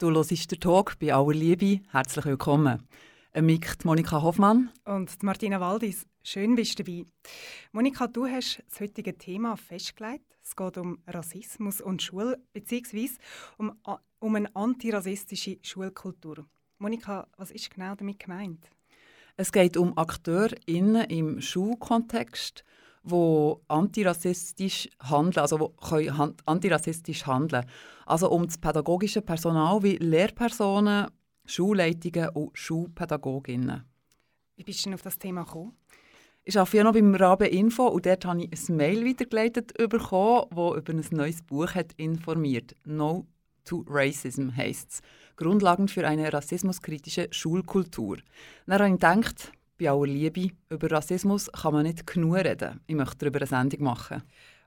Du hörst den Talk bei aller Liebe. Herzlich willkommen. Ein Mick, Monika Hoffmann. Und Martina Waldis, schön bist du dabei. Monika, du hast das heutige Thema festgelegt. Es geht um Rassismus und Schule, beziehungsweise um, um eine antirassistische Schulkultur. Monika, was ist genau damit gemeint? Es geht um AkteurInnen im Schulkontext, die antirassistisch handeln, also wo können antirassistisch handeln. Also um das pädagogische Personal wie Lehrpersonen, Schulleitungen und Schulpädagoginnen. Wie bist du denn auf das Thema gekommen? Ich arbeite ja noch beim Rabe Info und dort habe ich ein Mail weitergeleitet bekommen, das über ein neues Buch hat informiert. «No to Racism» heisst es. Grundlagen für eine rassismuskritische Schulkultur. Dann habe ich gedacht, bei aller Liebe, über Rassismus kann man nicht genug reden. Ich möchte darüber eine Sendung machen.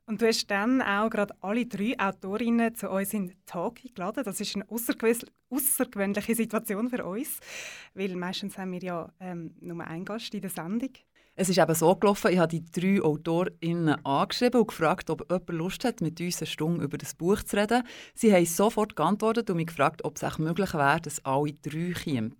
Und du hast dann auch gerade alle drei Autorinnen zu uns in den Talk eingeladen. Das ist eine außergewöhnliche Situation für uns, weil meistens haben wir ja ähm, nur einen Gast in der Sendung. Es ist eben so gelaufen, ich habe die drei AutorInnen angeschrieben und gefragt, ob jemand Lust hat, mit uns eine Stunde über das Buch zu reden. Sie haben sofort geantwortet und mich gefragt, ob es auch möglich wäre, dass alle drei kämen.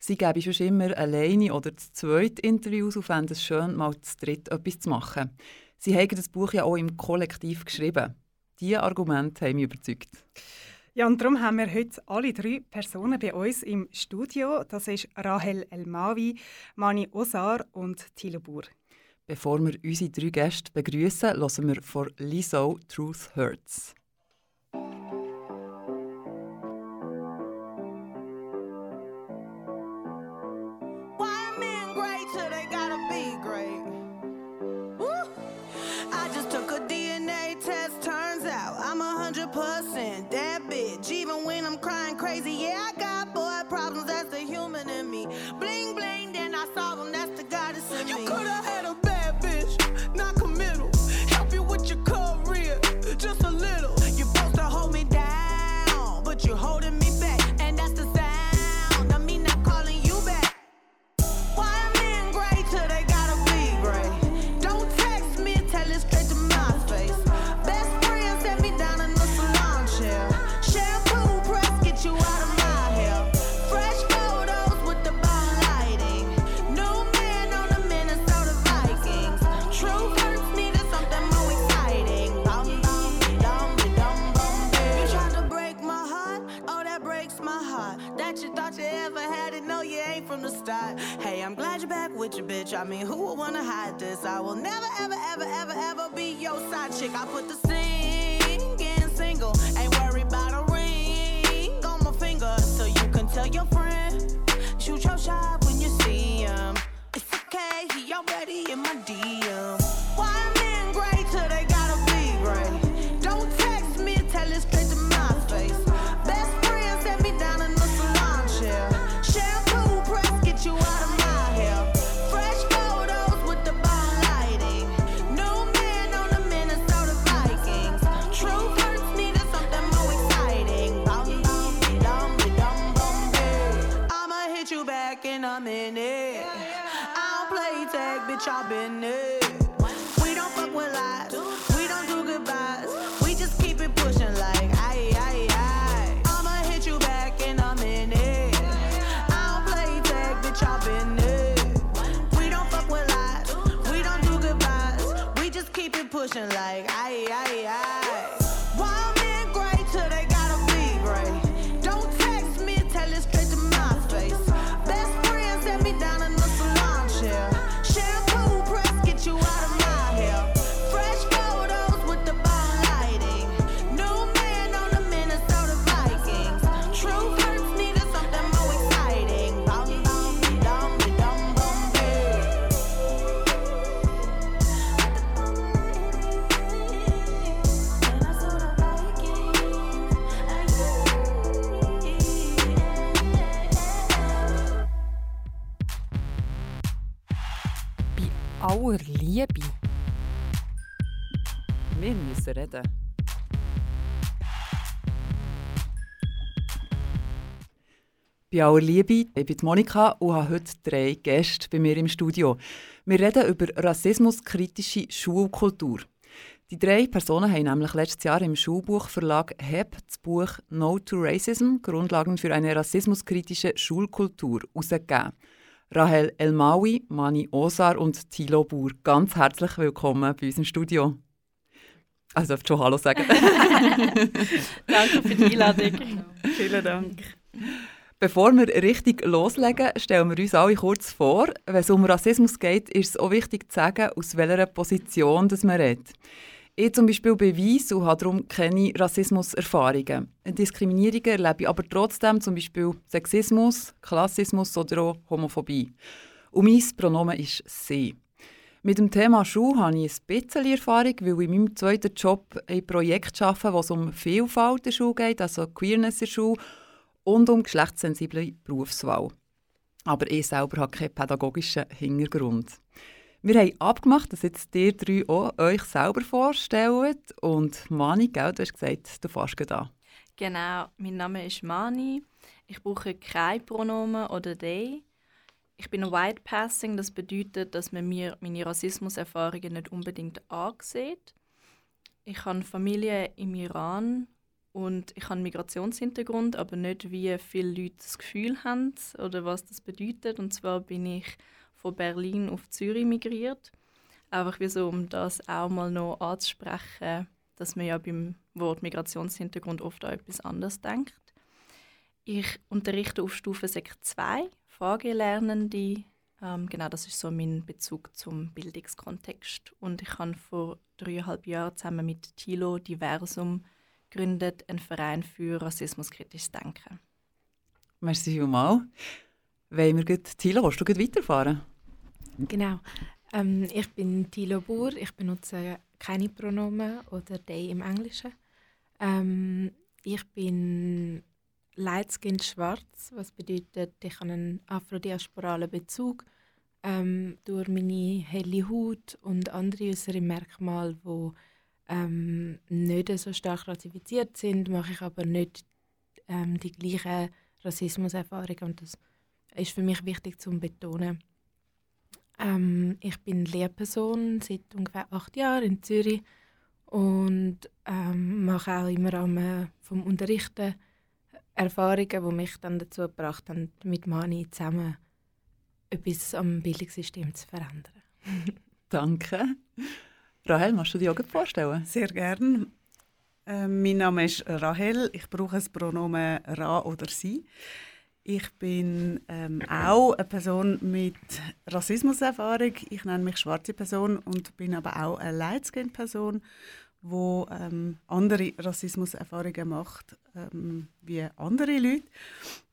Sie geben schon immer alleine oder das zweite Interviews und fänden es schön, mal zu dritt etwas zu machen. Sie haben das Buch ja auch im Kollektiv geschrieben. Diese Argumente haben mich überzeugt. Ja, und darum haben wir heute alle drei Personen bei uns im Studio. Das ist Rahel Elmawi, Mani Osar und Thilo Bur. Bevor wir unsere drei Gäste begrüßen, hören wir von Lizzo «Truth Hurts». I mean, who would wanna hide this? I will never, ever, ever, ever, ever be your side chick. I put the singing single, ain't worried about a ring on my finger. So you can tell your friend, shoot your shot when you see him. It's okay, he already in my DM. Bei aller Liebe, ich bin Monika und habe heute drei Gäste bei mir im Studio. Wir reden über rassismuskritische Schulkultur. Die drei Personen haben nämlich letztes Jahr im Schulbuchverlag HEB das Buch No to Racism – Grundlagen für eine rassismuskritische Schulkultur herausgegeben. Rahel Elmawi, Mani Osar und Thilo Buhr, ganz herzlich willkommen bei uns im Studio. Also, schon Hallo sagen. Danke für die Einladung. Vielen Dank. Bevor wir richtig loslegen, stellen wir uns alle kurz vor. Wenn es um Rassismus geht, ist es auch wichtig zu sagen, aus welcher Position das man redet. Ich zum Beispiel bin weiss und habe darum keine Rassismuserfahrungen. Diskriminierungen erlebe ich aber trotzdem zum Beispiel Sexismus, Klassismus oder auch Homophobie. Und mein Pronomen ist «sie». Mit dem Thema Schule habe ich ein bisschen Erfahrung, weil ich in meinem zweiten Job ein Projekt arbeite, es um Vielfalt in der Schule geht, also Queerness in der Schule und um geschlechtssensible Berufswahl. Aber ich selber habe keinen pädagogischen Hintergrund. Wir haben abgemacht, dass jetzt ihr drei auch euch selber vorstellt. Und Mani, gell, du hast gesagt, du fährst da. Genau, mein Name ist Mani. Ich brauche kein Pronomen oder «they». Ich bin White Passing, das bedeutet, dass man mir meine Rassismuserfahrungen nicht unbedingt ansieht. Ich habe Familie im Iran und ich habe einen Migrationshintergrund, aber nicht wie viele Leute das Gefühl haben oder was das bedeutet. Und zwar bin ich von Berlin auf Zürich migriert. Einfach wie so, um das auch mal noch anzusprechen, dass man ja beim Wort Migrationshintergrund oft an etwas anderes denkt. Ich unterrichte auf Stufe Sek 2 Fragelernende. Ähm, genau, das ist so mein Bezug zum Bildungskontext. Und ich habe vor dreieinhalb Jahren zusammen mit Tilo Diversum gegründet, einen Verein für rassismuskritisches Denken. Merci vielmals. Wollen wir gut, Thilo, willst du gut weiterfahren? Genau. Ähm, ich bin Thilo Buhr. Ich benutze keine Pronomen oder «they» im Englischen. Ähm, ich bin Lightskin schwarz, was bedeutet, ich habe einen afrodiasporalen Bezug ähm, durch meine helle Haut und andere äußere Merkmale, die ähm, nicht so stark rassifiziert sind, mache ich aber nicht ähm, die gleichen Rassismuserfahrungen und das ist für mich wichtig zu betonen. Ähm, ich bin Lehrperson seit ungefähr acht Jahren in Zürich und ähm, mache auch im Rahmen vom Unterrichten Erfahrungen, die mich dann dazu gebracht haben, mit Mani zusammen etwas am Bildungssystem zu verändern. Danke. Rahel, magst du dich auch vorstellen? Sehr gerne. Äh, mein Name ist Rahel. Ich brauche das Pronomen «ra» oder «sie». Ich bin ähm, auch eine Person mit Rassismuserfahrung. Ich nenne mich schwarze Person und bin aber auch eine Lightskin-Person, die ähm, andere Rassismuserfahrungen macht ähm, wie andere Leute.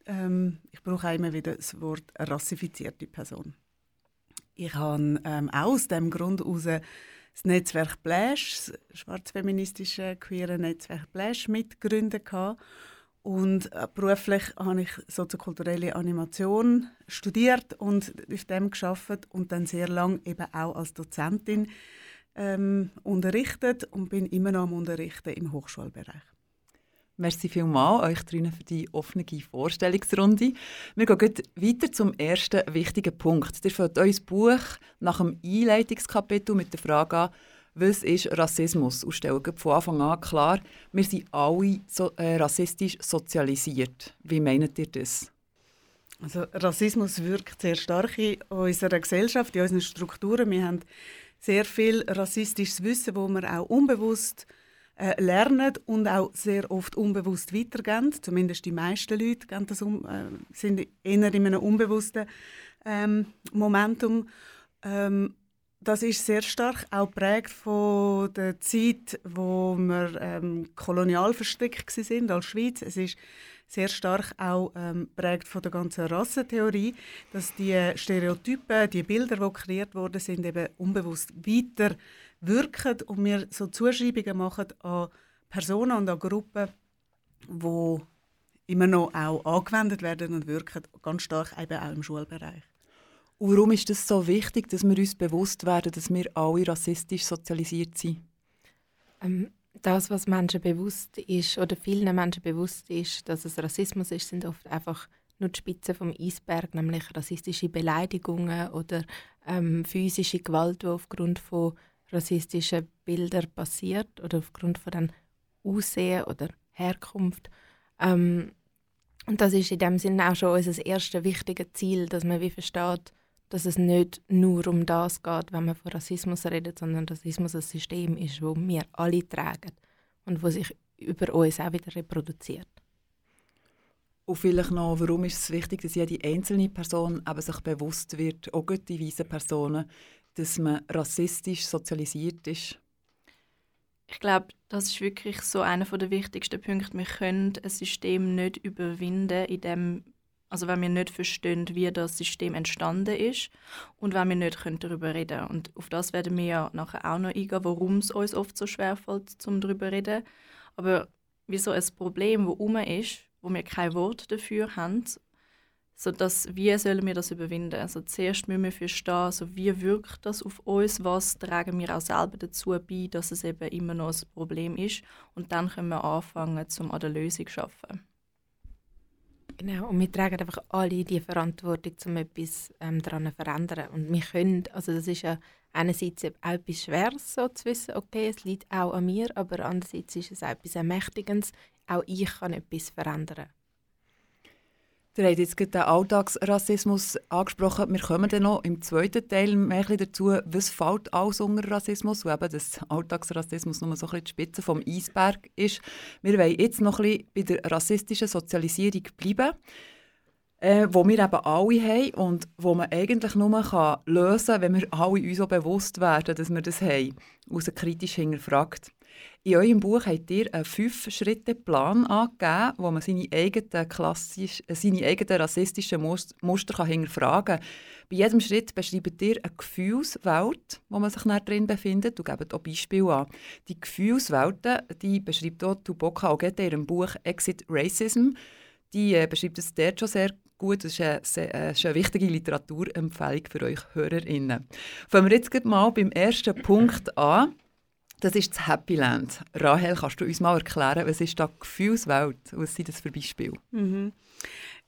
Ähm, ich brauche auch immer wieder das Wort rassifizierte Person. Ich habe ähm, auch aus dem Grund heraus das Netzwerk Blash, das schwarzfeministische queere Netzwerk Blash mitgegründet und äh, beruflich habe ich soziokulturelle Animation studiert und auf dem geschafft und dann sehr lange eben auch als Dozentin ähm, unterrichtet und bin immer noch am Unterrichten im Hochschulbereich. Merci vielmals euch drinnen für die offene Vorstellungsrunde. Wir gehen weiter zum ersten wichtigen Punkt. Ihr fällt euer Buch nach dem Einleitungskapitel mit der Frage an, was ist Rassismus? Und stellen von Anfang an klar, wir sind alle so, äh, rassistisch sozialisiert. Wie meint ihr das? Also Rassismus wirkt sehr stark in unserer Gesellschaft, in unseren Strukturen. Wir haben sehr viel rassistisches Wissen, wo wir auch unbewusst äh, lernen und auch sehr oft unbewusst weitergeben. Zumindest die meisten Leute das um, äh, sind eher in einem unbewussten ähm, Momentum. Ähm, das ist sehr stark auch geprägt von der Zeit, wo wir ähm, kolonial verstrickt sind als Schweiz. Es ist sehr stark auch ähm, prägt von der ganzen Rassentheorie, dass die Stereotypen, die Bilder, die kreiert worden sind, eben unbewusst weiter wirken und wir so Zuschreibungen machen an Personen und an Gruppen, wo immer noch auch angewendet werden und wirken, ganz stark eben auch im Schulbereich. Und warum ist es so wichtig, dass wir uns bewusst werden, dass wir alle rassistisch sozialisiert sind? Ähm, das, was Menschen bewusst ist oder vielen Menschen bewusst ist, dass es Rassismus ist, sind oft einfach nur die Spitze vom Eisberg, nämlich rassistische Beleidigungen oder ähm, physische Gewalt, die aufgrund von rassistischen Bildern passiert oder aufgrund von dann Aussehen oder Herkunft. Ähm, und das ist in dem Sinne auch schon unser erstes wichtiges Ziel, dass man wie versteht, dass es nicht nur um das geht, wenn man von Rassismus redet, sondern Rassismus ein System ist, wo wir alle tragen und wo sich über uns auch wieder reproduziert. Und vielleicht noch, warum ist es wichtig, dass jede einzelne Person eben sich bewusst wird, auch die weisen Personen, dass man rassistisch sozialisiert ist? Ich glaube, das ist wirklich so einer der wichtigsten Punkte. Wir können ein System nicht überwinden, in dem also wenn wir nicht verstehen, wie das System entstanden ist und wenn wir nicht darüber reden können. Und auf das werden wir ja nachher auch noch eingehen, warum es uns oft so schwer fällt, um darüber zu reden. Aber wie so ein Problem, das herum ist, wo wir kein Wort dafür haben, so dass, wie sollen wir das überwinden? Also zuerst müssen wir verstehen, also wie wirkt das auf uns, was tragen wir auch selber dazu bei, dass es eben immer noch ein Problem ist und dann können wir anfangen, um an der Lösung zu arbeiten. Genau, und wir tragen einfach alle die Verantwortung, um etwas ähm, daran zu verändern. Und wir können, also das ist ja einerseits auch etwas Schweres, so zu wissen, okay, es liegt auch an mir, aber andererseits ist es auch etwas Ermächtigendes, auch ich kann etwas verändern. Ihr habt jetzt den Alltagsrassismus angesprochen. Wir kommen dann noch im zweiten Teil mehr dazu, was fällt alles unter Rassismus und eben, dass Alltagsrassismus nur so ein bisschen die Spitze vom Eisberg ist. Wir wollen jetzt noch ein bisschen bei der rassistischen Sozialisierung bleiben, äh, wo wir eben alle haben und wo man eigentlich nur kann lösen kann, wenn wir alle uns so bewusst werden, dass wir das haben, und kritisch hinterfragt. In eurem Buch habt ihr einen Fünf-Schritte-Plan angegeben, wo man seine eigenen, klassisch, äh, seine eigenen rassistischen Muster hinterfragen kann. Bei jedem Schritt beschreibt ihr eine Gefühlswelt, wo man sich drin befindet und gebt auch Beispiele an. Die Gefühlswelten die beschreibt auch Tuboka Ogette in ihrem Buch «Exit Racism». Die äh, beschreibt es dort schon sehr gut. Das ist eine, sehr, äh, ist eine wichtige Literaturempfehlung für euch HörerInnen. Fangen wir jetzt mal beim ersten Punkt an. Das ist das Happy Land. Rahel, kannst du uns mal erklären, was ist da die Gefühlswelt? Was sind das für Beispiele? Mhm.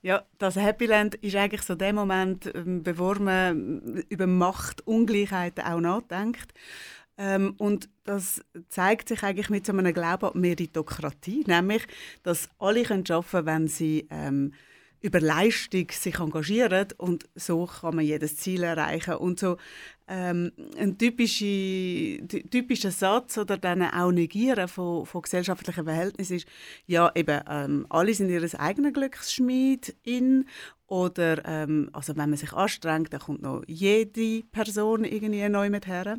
Ja, das Happy Land ist eigentlich so der Moment, ähm, bevor man über Machtungleichheiten auch nachdenkt. Ähm, und das zeigt sich eigentlich mit so einem Glauben an Meritokratie, nämlich, dass alle arbeiten können, wenn sie ähm, über Leistung sich engagieren und so kann man jedes Ziel erreichen. Und so ähm, ein typischer, typischer Satz oder dann auch Negieren von, von gesellschaftlichen Verhältnissen ist ja eben ähm, alle sind ihres eigenen Glücksschmied in oder ähm, also wenn man sich anstrengt dann kommt noch jede Person irgendwie neu mit her.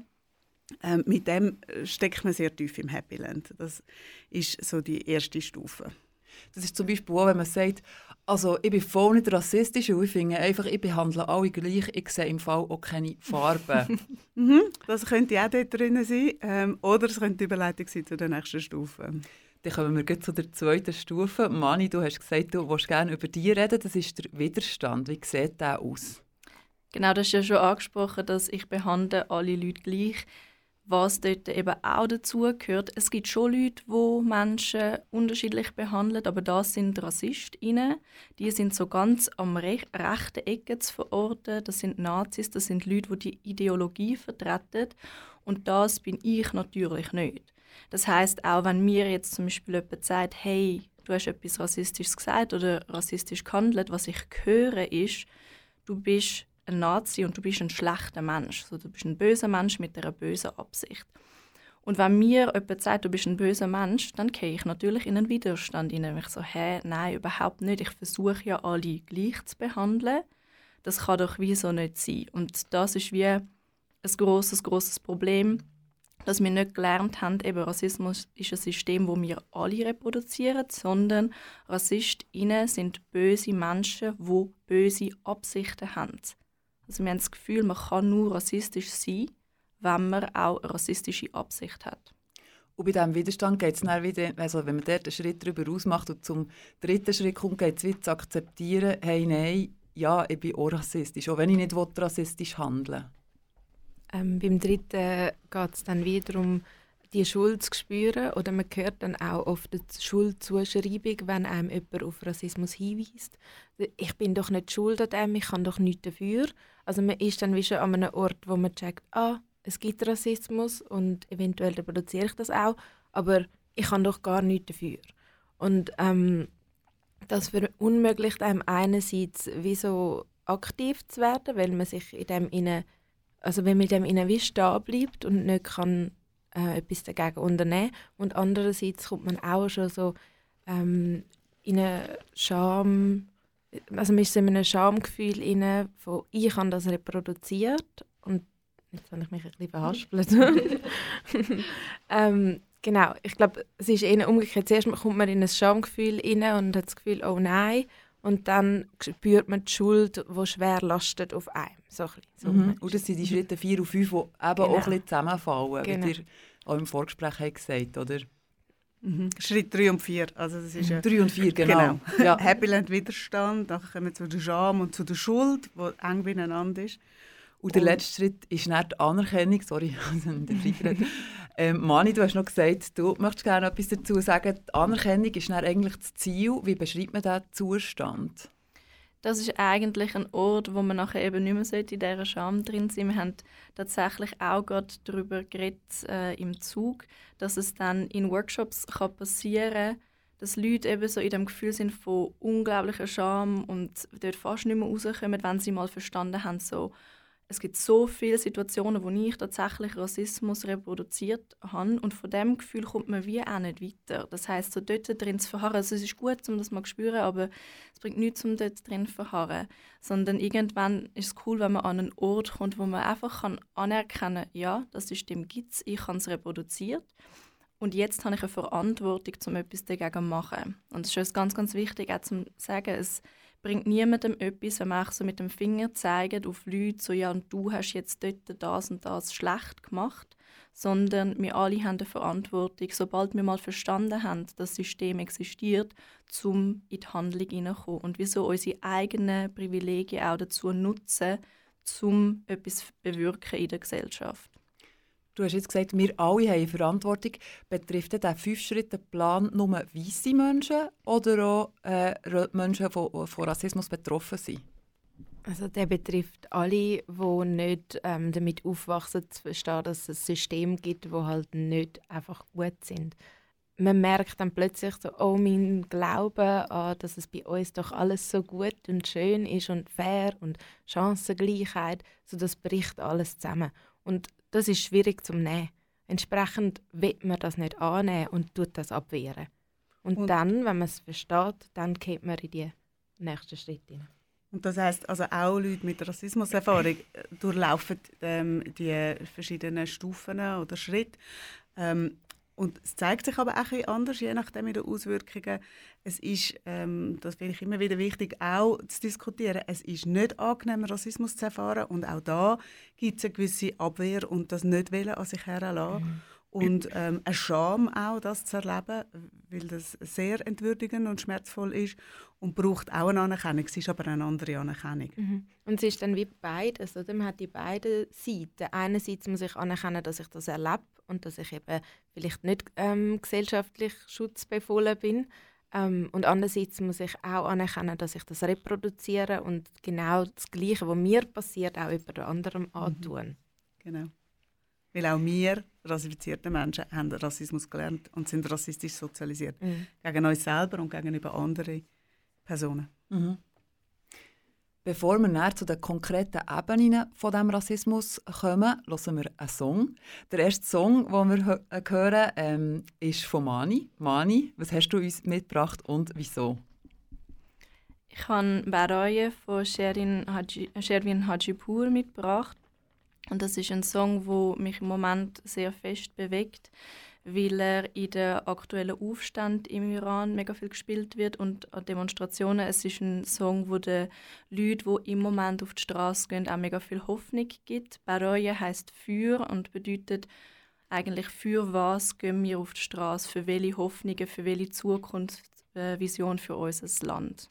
Ähm, mit dem steckt man sehr tief im Happy Land. Das ist so die erste Stufe. Das ist zum Beispiel auch, wenn man sagt, also ich bin voll nicht rassistisch und ich finde einfach, ich behandle alle gleich, ich sehe im Fall auch keine Farben. mhm, das könnte auch dort drin sein. Ähm, oder es könnte die Überleitung sein zu der nächsten Stufe. Dann kommen wir zu der zweiten Stufe. Mani, du hast gesagt, du willst gerne über die reden. Das ist der Widerstand. Wie sieht der aus? Genau, das ist ja schon angesprochen, dass ich behandle alle Leute gleich was dort eben auch dazu. Es gibt schon Leute, die Menschen unterschiedlich behandeln, aber das sind RassistInnen. Die sind so ganz am rech rechten Ecke zu verorten. Das sind Nazis, das sind Leute, die die Ideologie vertreten. Und das bin ich natürlich nicht. Das heißt auch, wenn mir jetzt zum Beispiel jemand sagt, hey, du hast etwas Rassistisches gesagt oder rassistisch gehandelt, was ich höre ist, du bist ein Nazi und du bist ein schlechter Mensch. Also, du bist ein böser Mensch mit einer bösen Absicht. Und wenn mir jemand sagt, du bist ein böser Mensch, dann gehe ich natürlich in einen Widerstand hinein. Ich so, hä, nein, überhaupt nicht. Ich versuche ja alle gleich zu behandeln. Das kann doch wie so nicht sein. Und das ist wie ein großes, großes Problem, dass wir nicht gelernt haben, eben Rassismus ist ein System, wo wir alle reproduzieren, sondern RassistInnen sind böse Menschen, die böse Absichten haben. Also wir haben das Gefühl, man kann nur rassistisch sein, wenn man auch eine rassistische Absicht hat. Und bei diesem Widerstand geht es dann wieder, also wenn man dort einen Schritt darüber ausmacht und zum dritten Schritt kommt, geht es wieder zu akzeptieren, hey, nein, ja, ich bin auch rassistisch, auch wenn ich nicht rassistisch handeln ähm, Beim dritten geht es dann wiederum die Schuld zu spüren oder man hört dann auch oft die Schuldzuschreibung, wenn einem jemand auf Rassismus hinweist. Ich bin doch nicht schuld an dem, ich kann doch nichts dafür. Also man ist dann wie schon an einem Ort, wo man checkt, ah, es gibt Rassismus und eventuell reproduziere ich das auch, aber ich kann doch gar nichts dafür. Und ähm, das verunmöglicht einem einerseits wie so aktiv zu werden, weil man sich in dem inne, also wenn man in dem inne wie stehen bleibt und nicht kann äh, etwas dagegen unternehmen und andererseits kommt man auch schon so ähm, in eine Scham, also man ist in einem Schamgefühl inne, von ich habe das reproduziert und jetzt habe ich mich ein bisschen verhaspelt. ähm, Genau, ich glaube, es ist eher umgekehrt. Zuerst kommt man in ein Schamgefühl rein und hat das Gefühl, oh nein. Und dann spürt man die Schuld, die schwer lastet auf einem. So so mhm. Und das sind die Schritte 4 und 5, die eben genau. auch ein bisschen zusammenfallen, genau. wie ihr auch im Vorgespräch habt gesagt oder? Mhm. Schritt 3 und 4. Also das ist 3 und 4, genau. genau. Ja. Happy Land Widerstand, dann kommen wir zu der Scham und zu der Schuld, die eng beieinander ist. Und der letzte Schritt ist nicht die Anerkennung. Sorry, ähm, Mani, du hast noch gesagt, du möchtest gerne etwas dazu sagen. Die Anerkennung ist dann eigentlich das Ziel. Wie beschreibt man diesen Zustand? Das ist eigentlich ein Ort, wo man nachher eben nicht mehr in dieser Scham drin sein. Wir haben tatsächlich auch gerade darüber geredet äh, im Zug, dass es dann in Workshops kann passieren kann, dass Leute eben so in dem Gefühl sind von unglaublicher Scham und dort fast nicht mehr rauskommen, wenn sie mal verstanden haben, so es gibt so viele Situationen, wo ich tatsächlich Rassismus reproduziert habe und von dem Gefühl kommt man wie auch nicht weiter. Das heißt, so dort drin zu verharren, also es ist gut, um das mal zu spüren, aber es bringt nichts, um dort drin zu verharren, sondern irgendwann ist es cool, wenn man an einen Ort kommt, wo man einfach kann anerkennen kann, ja, das System gibt es, ich habe es reproduziert und jetzt habe ich eine Verantwortung, um etwas dagegen zu machen. Und das ist ganz, ganz wichtig, auch zu sagen, es bringt niemandem etwas, wenn man so mit dem Finger zeigt auf Leute, so ja, und du hast jetzt dort das und das schlecht gemacht, sondern wir alle haben eine Verantwortung, sobald wir mal verstanden haben, dass das System existiert, um in die Handlung hineinzukommen und wieso unsere eigenen Privilegien auch dazu nutzen, um etwas zu bewirken in der Gesellschaft. Du hast jetzt gesagt, wir alle haben Verantwortung. Betrifft der Fünf-Schritte-Plan nur weiße Menschen oder auch äh, Menschen, die von Rassismus betroffen sind? Also der betrifft alle, die nicht ähm, damit aufwachsen, zu verstehen, dass es System gibt, wo halt nicht einfach gut sind. Man merkt dann plötzlich so, oh, mein Glaube an, dass es bei uns doch alles so gut und schön ist und fair und Chancengleichheit, so das bricht alles zusammen. Und das ist schwierig zu nehmen. Entsprechend wird man das nicht annehmen und tut das abwehren. Und, und dann, wenn man es versteht, dann geht man in die nächsten Schritte hinein. Und das heißt also auch Leute mit Rassismuserfahrung äh, durchlaufen ähm, die verschiedenen Stufen oder Schritte. Ähm, und es zeigt sich aber auch ein anders, je nachdem in den Auswirkungen. Es ist, ähm, das finde ich immer wieder wichtig, auch zu diskutieren. Es ist nicht angenehm, Rassismus zu erfahren. Und auch da gibt es eine gewisse Abwehr und das nicht wollen an sich heranlassen. Mhm. Und ähm, eine Scham auch, das zu erleben, weil das sehr entwürdigend und schmerzvoll ist und braucht auch eine Anerkennung. Es ist aber eine andere Anerkennung. Mhm. Und es ist dann wie beides, oder? Man hat die beiden Seiten. Einerseits muss ich anerkennen, dass ich das erlebe und dass ich eben vielleicht nicht ähm, gesellschaftlich schutzbefohlen bin. Ähm, und andererseits muss ich auch anerkennen, dass ich das reproduziere und genau das Gleiche, was mir passiert, auch über anderem mhm. antun. Genau. Weil auch wir rassifizierte Menschen haben Rassismus gelernt und sind rassistisch sozialisiert. Mhm. Gegen uns selber und gegenüber anderen Personen. Mhm. Bevor wir näher zu den konkreten Ebenen von dem Rassismus kommen, hören wir einen Song. Der erste Song, den wir äh, hören, ähm, ist von Mani. Mani, was hast du uns mitgebracht und wieso? Ich habe Baroye von Sherwin Hajipur mitgebracht. Und das ist ein Song, der mich im Moment sehr fest bewegt, weil er in der aktuellen Aufstand im Iran mega viel gespielt wird und an Demonstrationen. Es ist ein Song, wo den Leuten, die im Moment auf die Straße gehen, auch mega viel Hoffnung gibt. Baroye heißt für und bedeutet eigentlich für was gehen wir auf die Straße, für welche Hoffnungen, für welche Zukunftsvision für unser Land.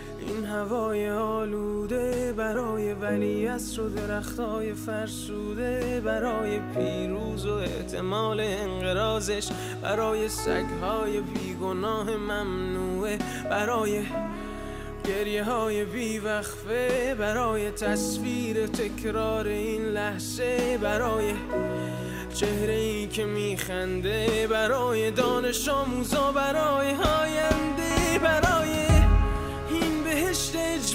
این هوای آلوده برای ولی و درختای فرسوده برای پیروز و احتمال انقرازش برای سگهای بیگناه ممنوعه برای گریه های بیوقفه برای تصویر تکرار این لحظه برای چهره ای که میخنده برای دانش آموزا برای آینده برای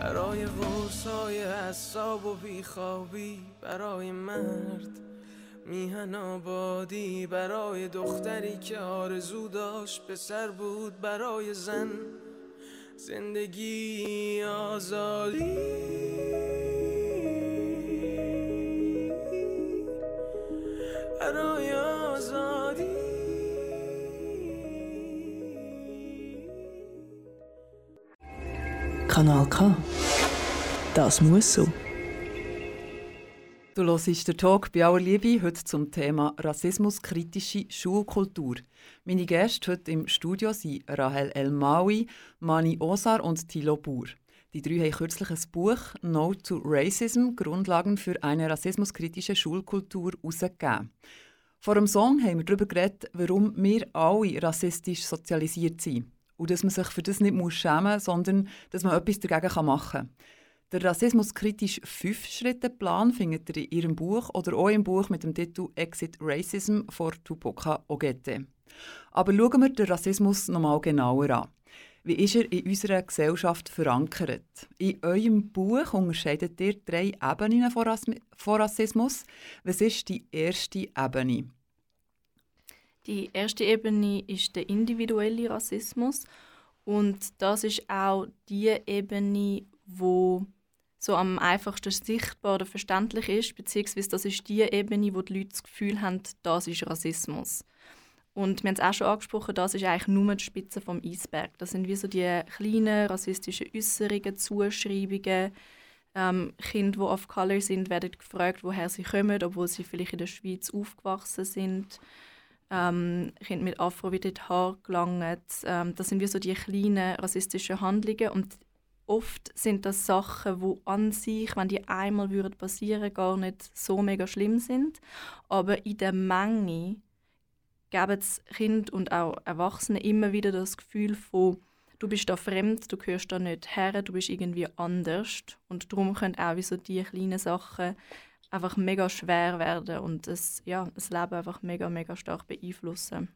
برای های حساب و بیخوابی برای مرد میهن آبادی برای دختری که آرزو داشت پسر بود برای زن زندگی آزادی. برای آزادی. Kanal K. Das muss so. Du hörst den Talk bei aller Liebe heute zum Thema rassismuskritische Schulkultur. Meine Gäste heute im Studio sind Rahel El-Maui, Mani Osar und Thilo Bur. Die drei haben kürzlich ein Buch «No to Racism – Grundlagen für eine rassismuskritische Schulkultur» herausgegeben. Vor dem Song haben wir darüber geredet, warum wir alle rassistisch sozialisiert sind. Und dass man sich für das nicht schämen muss, sondern dass man etwas dagegen machen kann. Der rassismuskritische Fünf-Schritte-Plan findet ihr in ihrem Buch oder auch im Buch mit dem Titel «Exit Racism» von Tupoka Ogette. Aber schauen wir den Rassismus noch mal genauer an. Wie ist er in unserer Gesellschaft verankert? In eurem Buch unterscheidet ihr drei Ebenen von Rassismus. Was ist die erste Ebene? Die erste Ebene ist der individuelle Rassismus und das ist auch die Ebene, wo so am einfachsten sichtbar oder verständlich ist, beziehungsweise das ist die Ebene, wo die Leute das Gefühl haben, das ist Rassismus. Und wir haben es auch schon angesprochen, das ist eigentlich nur die Spitze vom Eisberg. Das sind wie so die kleinen rassistischen Äußerungen, Zuschreibungen. Ähm, Kinder, die of Color sind, werden gefragt, woher sie kommen, obwohl sie vielleicht in der Schweiz aufgewachsen sind ähm, Kinder mit Afro wieder die Haare gelangt. Ähm, das sind wie so die kleinen rassistischen Handlungen und oft sind das Sachen, wo an sich, wenn die einmal würden passieren, gar nicht so mega schlimm sind, aber in der Menge geben es Kind und auch Erwachsene immer wieder das Gefühl von du bist da fremd, du gehörst da nicht her, du bist irgendwie anders und darum können auch wie so die kleinen Sachen einfach mega schwer werden und das, ja, das Leben einfach mega, mega stark beeinflussen.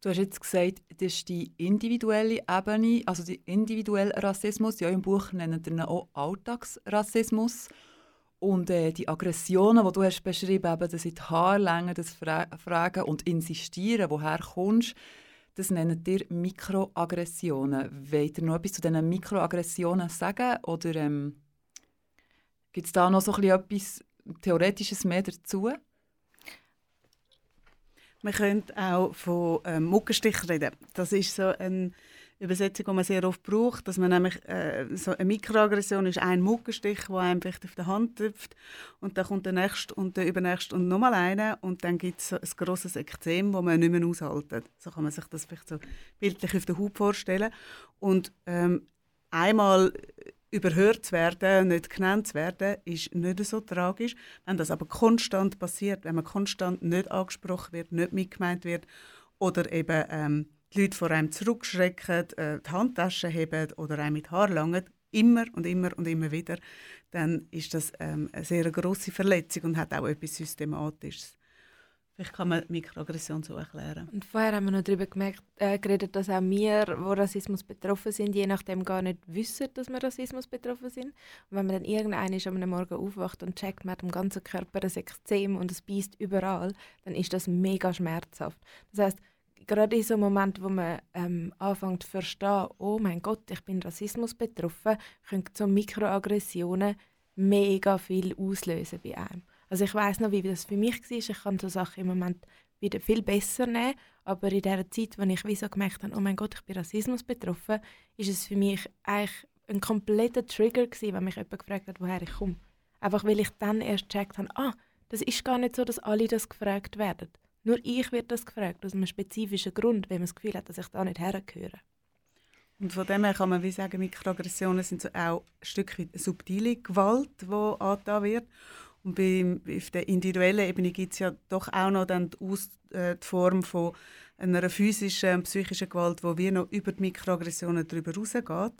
Du hast jetzt gesagt, das ist die individuelle Ebene, also der individuelle Rassismus. Ja, im Buch nennen wir auch Alltagsrassismus. Und äh, die Aggressionen, die du hast beschrieben hast, das sind die Haarlänge, das Fra Fragen und Insistieren, woher kommst, das nennen ihr Mikroaggressionen. Wollt ihr noch etwas zu diesen Mikroaggressionen sagen? Oder ähm, gibt es da noch so etwas Theoretisches mehr dazu? Man könnte auch von ähm, Muckenstich reden. Das ist so eine Übersetzung, die man sehr oft braucht, dass man nämlich äh, so eine Mikroaggression ist ein Muckenstich, der einem vielleicht auf der Hand trifft und dann kommt der nächste und der übernächste und nochmal einer und dann gibt es so ein grosses Ekzem, das man nicht mehr aushalten. So kann man sich das vielleicht so bildlich auf der Haut vorstellen. Und ähm, einmal überhört zu werden, nicht genannt zu werden, ist nicht so tragisch. Wenn das aber konstant passiert, wenn man konstant nicht angesprochen wird, nicht mitgemeint wird oder eben ähm, die Leute vor einem zurückschrecken, äh, die Handtaschen heben oder einem mit Haar langen, immer und immer und immer wieder, dann ist das ähm, eine sehr große Verletzung und hat auch etwas Systematisches. Vielleicht kann man Mikroaggression so erklären. Und vorher haben wir noch darüber gemerkt, äh, geredet, dass auch wir, die Rassismus betroffen sind, je nachdem gar nicht wissen, dass wir Rassismus betroffen sind. Und wenn man dann irgendeinen am Morgen aufwacht und checkt, man hat am ganzen Körper ein Ekzem und es beißt überall, dann ist das mega schmerzhaft. Das heißt, gerade in so Momenten, wo man ähm, anfängt zu verstehen, oh mein Gott, ich bin Rassismus betroffen, können so Mikroaggressionen mega viel auslösen bei einem. Also ich weiß noch, wie das für mich war. Ich kann so Sachen im Moment wieder viel besser nehmen, aber in der Zeit, wo ich so gemerkt habe, oh mein Gott, ich bin Rassismus betroffen, ist es für mich eigentlich ein kompletter Trigger gewesen, wenn mich jemand gefragt hat, woher ich komme. Einfach weil ich dann erst gecheckt habe, ah, das ist gar nicht so, dass alle das gefragt werden. Nur ich werde das gefragt, aus einem spezifischen Grund, wenn man das Gefühl hat, dass ich da nicht hergehöre. Und von dem her kann man wie sagen, Mikroaggressionen sind so auch ein Stück subtile Gewalt, die angetan wird. Und bei, auf der individuellen Ebene gibt es ja doch auch noch dann die, Aus, äh, die Form von einer physischen und psychischen Gewalt, wo wir noch über die Mikroaggressionen darüber rausgeht,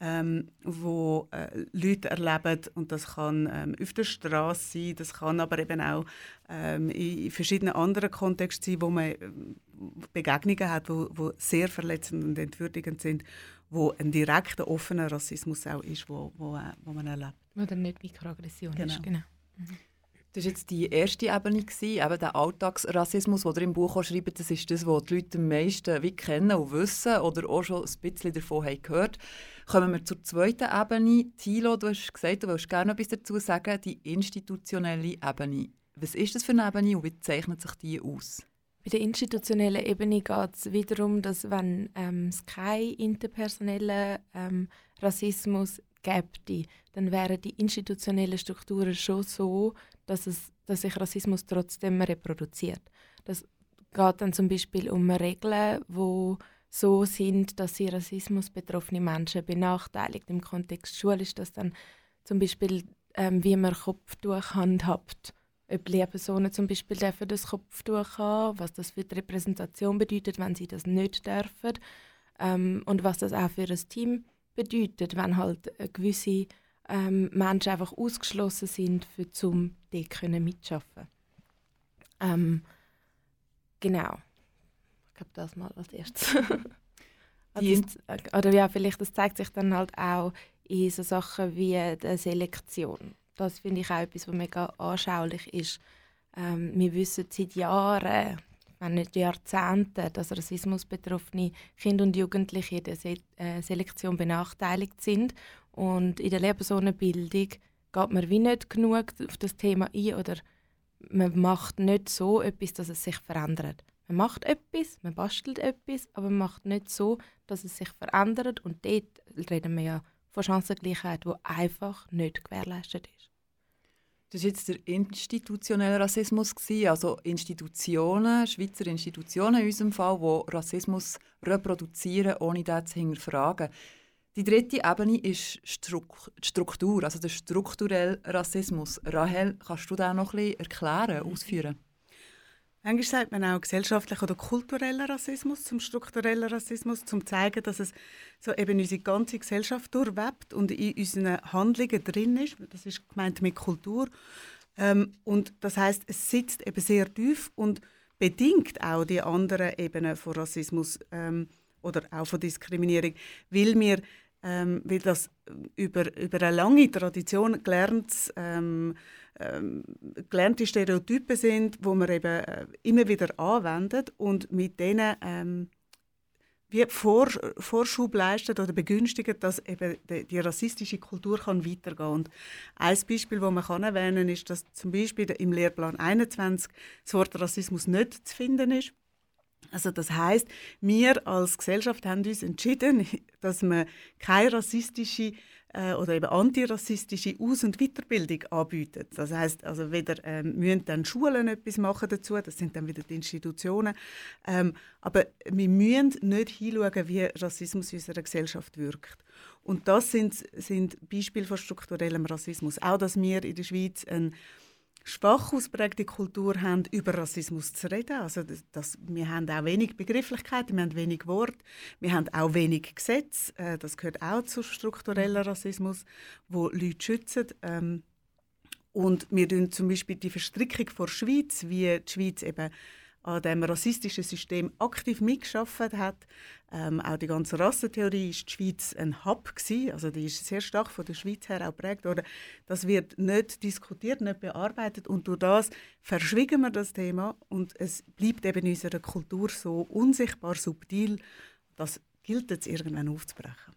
ähm, wo äh, Leute erleben und das kann ähm, auf der Straße sein, das kann aber eben auch ähm, in verschiedenen anderen Kontexten sein, wo man ähm, Begegnungen hat, wo, wo sehr verletzend und entwürdigend sind, wo ein direkter offener Rassismus auch ist, wo, wo, äh, wo man erlebt. Oder nicht Mikroaggression Genau. ist. Genau. Das war jetzt die erste Ebene, eben der Alltagsrassismus, den ihr im Buch auch schreibt. Das ist das, was die Leute am meisten wie kennen und wissen oder auch schon ein bisschen davon haben gehört Kommen wir zur zweiten Ebene. Thilo, du hast gesagt, du willst gerne etwas dazu sagen, die institutionelle Ebene. Was ist das für eine Ebene und wie zeichnet sich die aus? Bei der institutionellen Ebene geht es wiederum, dass wenn ähm, es keinen interpersonellen ähm, Rassismus gäbe, dann wären die institutionellen Strukturen schon so, dass, es, dass sich Rassismus trotzdem reproduziert. Das geht dann zum Beispiel um Regeln, wo so sind, dass sie rassismusbetroffene Menschen benachteiligt. Im Kontext Schule ist das dann zum Beispiel, ähm, wie man Kopftuch handhabt. Ob Lehrpersonen zum Beispiel dürfen das Kopftuch haben, was das für die Repräsentation bedeutet, wenn sie das nicht dürfen ähm, und was das auch für ein Team bedeutet, wenn halt äh, gewisse ähm, Menschen einfach ausgeschlossen sind, für zum dort können mitschaffen. Ähm, genau. Ich glaube, das mal als erstes. Also das, oder ja, vielleicht das zeigt sich dann halt auch in so Sachen wie der Selektion. Das finde ich auch etwas, was mega anschaulich ist. Ähm, wir wissen seit Jahren, wenn nicht Jahrzehnten, dass rassismusbetroffene Kinder und Jugendliche in der Se äh, Selektion benachteiligt sind. Und in der Lehrpersonenbildung geht man wie nicht genug auf das Thema ein oder man macht nicht so etwas, dass es sich verändert. Man macht etwas, man bastelt etwas, aber man macht nicht so, dass es sich verändert. Und dort reden wir ja von Chancengleichheit, die einfach nicht gewährleistet ist. Das war jetzt der institutionelle Rassismus, also Institutionen, Schweizer Institutionen in unserem Fall, die Rassismus reproduzieren, ohne das zu hinterfragen. Die dritte Ebene ist die Struktur, also der strukturelle Rassismus. Rahel, kannst du das noch ein bisschen erklären, ausführen? Manchmal sagt man auch gesellschaftlicher oder kultureller Rassismus zum strukturellen Rassismus, um zu zeigen, dass es so eben unsere ganze Gesellschaft durchwebt und in unseren Handlungen drin ist. Das ist gemeint mit Kultur. Ähm, und das heißt, es sitzt eben sehr tief und bedingt auch die anderen Ebenen von Rassismus ähm, oder auch von Diskriminierung, weil wir ähm, weil das über, über eine lange Tradition gelernt, ähm, ähm, gelernte Stereotype sind, wo man eben äh, immer wieder anwendet und mit denen ähm, wie Vor Vorschub leistet oder begünstigt, dass eben die, die rassistische Kultur kann weitergehen Und ein Beispiel, das man kann erwähnen ist, dass zum Beispiel im Lehrplan 21 das Wort Rassismus nicht zu finden ist. Also das heißt, wir als Gesellschaft haben uns entschieden, dass wir keine rassistische äh, oder eben antirassistische Aus- und Weiterbildung anbieten. Das heißt, also weder ähm, müssen dann Schulen etwas machen dazu, das sind dann wieder die Institutionen, ähm, aber wir müssen nicht hinschauen, wie Rassismus in unserer Gesellschaft wirkt. Und das sind, sind Beispiele von strukturellem Rassismus. Auch, dass wir in der Schweiz ein schwach ausprägte Kultur haben, über Rassismus zu reden. Also das, wir haben auch wenig Begrifflichkeiten, wir haben wenig Wort, wir haben auch wenig Gesetze. Äh, das gehört auch zu strukturellen Rassismus, wo Leute schützen. Ähm, und wir tun zum Beispiel die Verstrickung vor der Schweiz, wie die Schweiz eben an dem rassistischen System aktiv mitgeschafft hat. Ähm, auch die ganze Rassentheorie ist die Schweiz ein Hub gewesen, also die ist sehr stark von der Schweiz her auch geprägt worden. Das wird nicht diskutiert, nicht bearbeitet und durch das verschwiegen wir das Thema und es bleibt eben in unserer Kultur so unsichtbar subtil, das gilt es irgendwann aufzubrechen.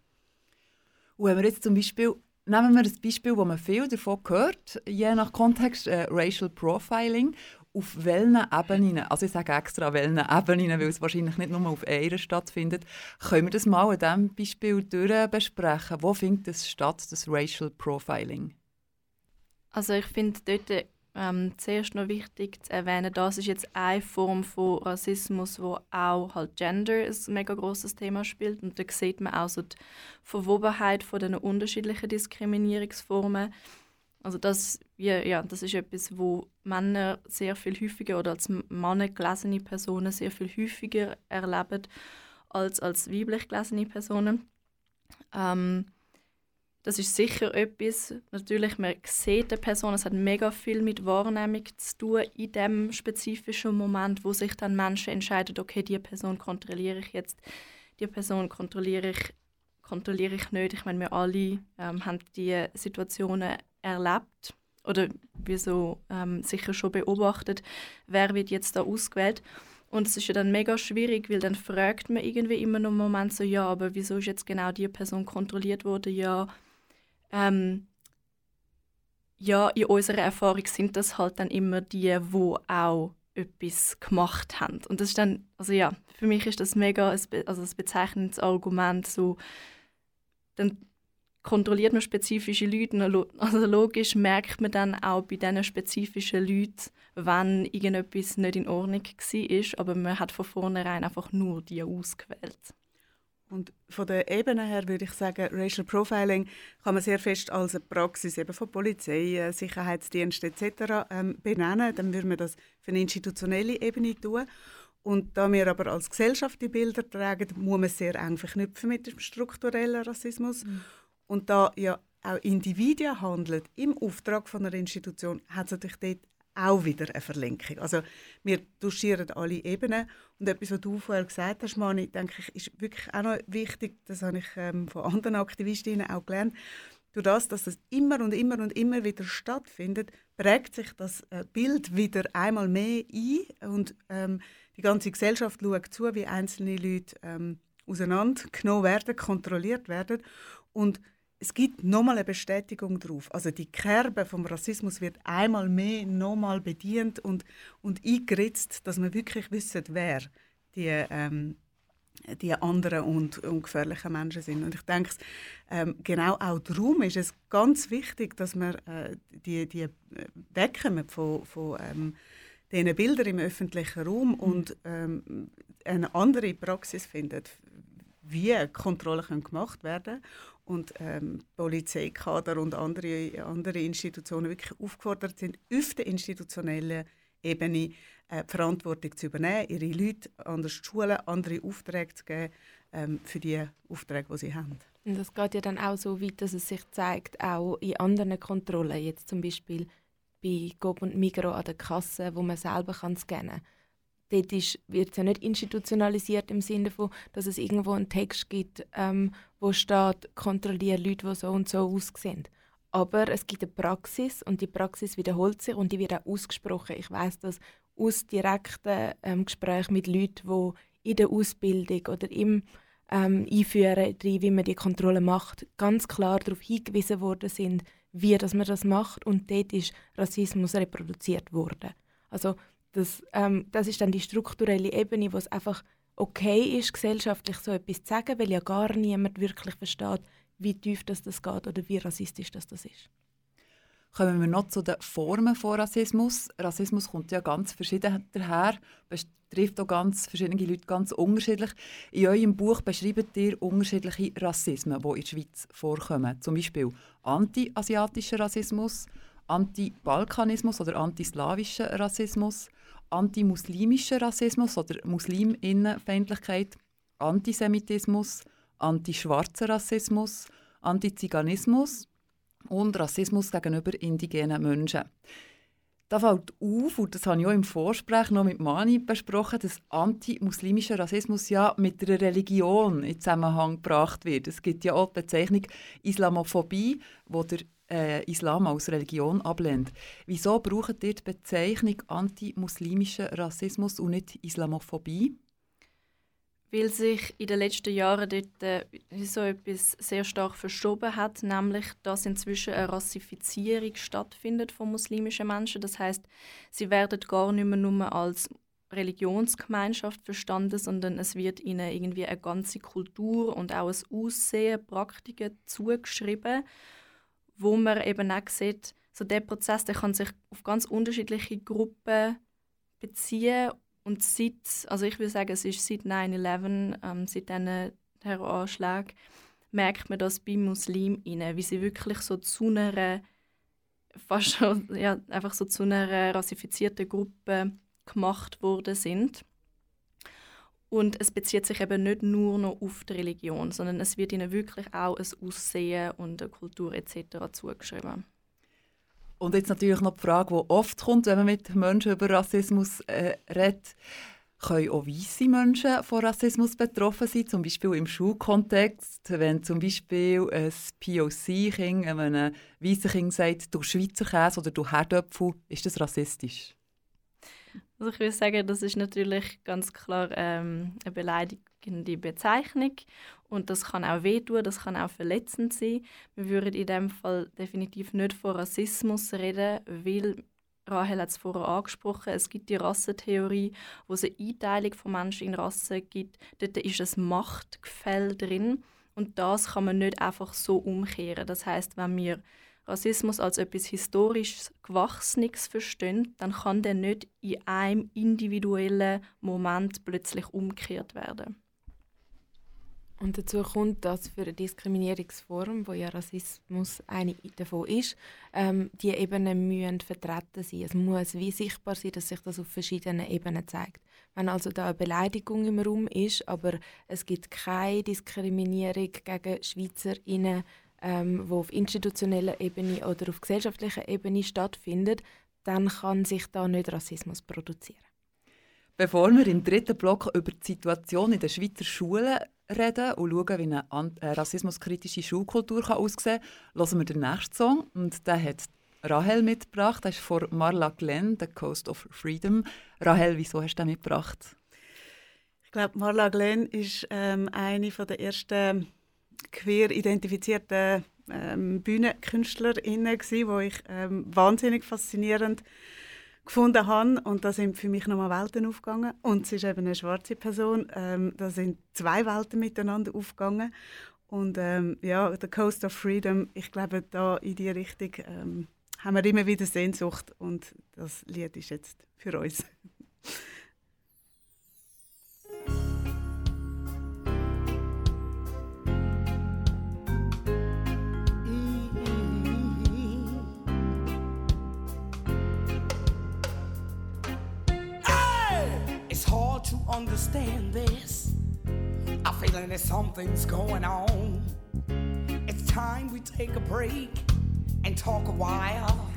Und wenn wir jetzt zum Beispiel Nehmen wir ein Beispiel, wo man viel davon hört, je nach Kontext, äh, Racial Profiling auf welchen Ebenen, also ich sage extra welchen Ebenen, weil es wahrscheinlich nicht nur auf einer stattfindet, können wir das mal an diesem Beispiel besprechen. Wo findet es statt, das Racial Profiling? Also ich finde dort ähm, zuerst noch wichtig zu erwähnen, das ist jetzt eine Form von Rassismus, wo auch halt Gender ein mega großes Thema spielt und da sieht man auch so die Verwobenheit von den unterschiedlichen Diskriminierungsformen also das, ja, ja, das ist etwas, wo Männer sehr viel häufiger oder als Männer gelesene Personen sehr viel häufiger erleben als als weiblich gelesene Personen. Ähm, das ist sicher etwas. Natürlich, man sieht eine Person, es hat mega viel mit Wahrnehmung zu tun in dem spezifischen Moment, wo sich dann Menschen entscheiden, okay, diese Person kontrolliere ich jetzt, diese Person kontrolliere ich, kontrolliere ich nicht. Ich meine, wir alle ähm, haben diese Situationen erlebt oder wieso ähm, sicher schon beobachtet, wer wird jetzt da ausgewählt. Und es ist ja dann mega schwierig, weil dann fragt man irgendwie immer noch einen Moment so, ja, aber wieso ist jetzt genau die Person kontrolliert worden? Ja, ähm, ja, in unserer Erfahrung sind das halt dann immer die, wo auch etwas gemacht haben. Und das ist dann, also ja, für mich ist das mega, also das bezeichnendes Argument so, dann kontrolliert man spezifische Leute. Also logisch merkt man dann auch bei diesen spezifischen Leuten, wenn irgendetwas nicht in Ordnung war, aber man hat von vornherein einfach nur die ausgewählt. Und von der Ebene her würde ich sagen, Racial Profiling kann man sehr fest als eine Praxis eben von Polizei, äh, Sicherheitsdiensten etc. Ähm, benennen. Dann würde man das für eine institutionelle Ebene tun. Und da wir aber als Gesellschaft die Bilder tragen, muss man sehr eng verknüpfen mit dem strukturellen Rassismus. Mhm. Und da ja auch Individuen handeln im Auftrag von einer Institution, hat es natürlich dort auch wieder eine Verlinkung. Also wir duschieren alle Ebenen. Und etwas, was du vorher gesagt hast, Mani, denke ich, ist wirklich auch noch wichtig, das habe ich ähm, von anderen Aktivistinnen auch gelernt, durch das, dass das immer und immer und immer wieder stattfindet, prägt sich das äh, Bild wieder einmal mehr ein und ähm, die ganze Gesellschaft schaut zu, wie einzelne Leute ähm, auseinandergenommen werden, kontrolliert werden und es gibt nochmal eine Bestätigung darauf. Also die Kerbe vom Rassismus wird einmal mehr nochmal bedient und, und eingeritzt, dass man wirklich wissen, wer die, ähm, die anderen und, und gefährlichen Menschen sind. Und ich denke, ähm, genau auch darum ist es ganz wichtig, dass man äh, die, die äh, wegkommen von, von ähm, diesen Bildern im öffentlichen Raum und ähm, eine andere Praxis findet, wie Kontrollen gemacht werden können und ähm, Polizeikader und andere, andere Institutionen wirklich aufgefordert sind, auf der institutionellen Ebene äh, die Verantwortung zu übernehmen, ihre Leute anders zu schulen, andere Aufträge zu geben ähm, für die Aufträge, die sie haben. Und das geht ja dann auch so weit, dass es sich zeigt, auch in anderen Kontrollen, jetzt zum Beispiel bei Gob und Migro an der Kasse, wo man selber kann scannen kann dort wird es ja nicht institutionalisiert im Sinne von, dass es irgendwo einen Text gibt, ähm, wo steht, kontrolliere Leute, die so und so aussehen. Aber es gibt eine Praxis und die Praxis wiederholt sich und die wird auch ausgesprochen. Ich weiß das aus direkten ähm, Gesprächen mit Leuten, die in der Ausbildung oder im ähm, Einführen, wie man die Kontrolle macht, ganz klar darauf hingewiesen worden sind, wie dass man das macht und dort ist Rassismus reproduziert worden. Also das, ähm, das ist dann die strukturelle Ebene, wo es einfach okay ist, gesellschaftlich so etwas zu sagen, weil ja gar niemand wirklich versteht, wie tief das, das geht oder wie rassistisch das, das ist. Kommen wir noch zu den Formen von Rassismus. Rassismus kommt ja ganz verschieden daher, betrifft auch ganz verschiedene Leute ganz unterschiedlich. In eurem Buch beschreibt ihr unterschiedliche Rassismen, die in der Schweiz vorkommen. Zum Beispiel anti-asiatischer Rassismus, Anti-Balkanismus oder antislawischen Rassismus, antimuslimischen Rassismus oder Musliminnenfeindlichkeit, Antisemitismus, antischwarzer Rassismus, Antiziganismus und Rassismus gegenüber indigenen Menschen. Da fällt auf, und das habe ich auch im Vorgespräch noch mit Mani besprochen, dass antimuslimischer Rassismus ja mit einer Religion in Zusammenhang gebracht wird. Es gibt ja auch die Bezeichnung Islamophobie, wo der äh, Islam als Religion ablehnt. Wieso braucht ihr die Bezeichnung antimuslimischer Rassismus und nicht Islamophobie? weil sich in den letzten Jahren dort äh, so etwas sehr stark verschoben hat, nämlich dass inzwischen eine Rassifizierung stattfindet von muslimischen Menschen. Das heißt, sie werden gar nicht mehr nur als Religionsgemeinschaft verstanden, sondern es wird ihnen irgendwie eine ganze Kultur und auch ein Aussehen, Praktiken zugeschrieben, wo man eben auch sieht, so der Prozess der kann sich auf ganz unterschiedliche Gruppen beziehen und seit, also ich würde sagen, es ist seit 9-11, ähm, seit diesen Terroranschlägen, merkt man das bei Muslimen, wie sie wirklich so zu einer, fast schon, ja, einfach so zu einer rassifizierten Gruppe gemacht worden sind. Und es bezieht sich eben nicht nur noch auf die Religion, sondern es wird ihnen wirklich auch ein Aussehen und eine Kultur etc. zugeschrieben. Und jetzt natürlich noch die Frage, die oft kommt, wenn man mit Menschen über Rassismus äh, redet. Können auch weiße Menschen von Rassismus betroffen sein, zum Beispiel im Schulkontext, wenn zum Beispiel ein POC-Kind einem weißen Kind sagt, du Schweizer Käse oder du Herdöpfel, ist das rassistisch? Also ich würde sagen, das ist natürlich ganz klar ähm, eine beleidigende Bezeichnung und das kann auch wehtun, das kann auch verletzend sein. Wir würden in dem Fall definitiv nicht von Rassismus reden, weil Rahel hat es vorher angesprochen, es gibt die Rassentheorie, wo es eine Einteilung von Menschen in Rassen gibt. Dort ist ein Machtgefälle drin und das kann man nicht einfach so umkehren. Das heißt, wenn wir Rassismus als etwas historisch Gewachsenes verstehen, dann kann der nicht in einem individuellen Moment plötzlich umgekehrt werden. Und dazu kommt, dass für eine Diskriminierungsform, wo ja Rassismus eine davon ist, ähm, die Ebenen müssen vertreten sein. Es muss wie sichtbar sein, dass sich das auf verschiedenen Ebenen zeigt. Wenn also da eine Beleidigung im Raum ist, aber es gibt keine Diskriminierung gegen Schweizerinnen, ähm, wo auf institutioneller Ebene oder auf gesellschaftlicher Ebene stattfindet, dann kann sich da nicht Rassismus produzieren. Bevor wir im dritten Block über die Situation in den Schweizer Schulen reden und schauen, wie eine rassismuskritische Schulkultur kann aussehen kann, hören wir den nächsten Song. Und der hat Rahel mitgebracht. Der ist von Marla Glenn, «The Coast of Freedom». Rahel, wieso hast du den mitgebracht? Ich glaube, Marla Glenn ist ähm, eine der ersten queer identifizierten ähm, Bühnenkünstlerinnen, die ich ähm, wahnsinnig faszinierend gefunden habe. Und da sind für mich nochmal Welten aufgegangen. Und sie ist eben eine schwarze Person. Ähm, da sind zwei Welten miteinander aufgegangen. Und ähm, ja, The Coast of Freedom, ich glaube, da in die Richtung ähm, haben wir immer wieder Sehnsucht. Und das Lied ist jetzt für uns. understand this. I'm feeling that something's going on. It's time we take a break and talk a while.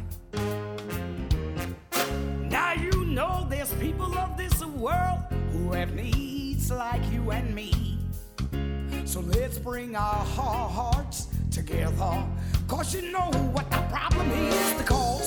Now you know there's people of this world who have needs like you and me. So let's bring our hearts together. Cause you know what the problem is the cost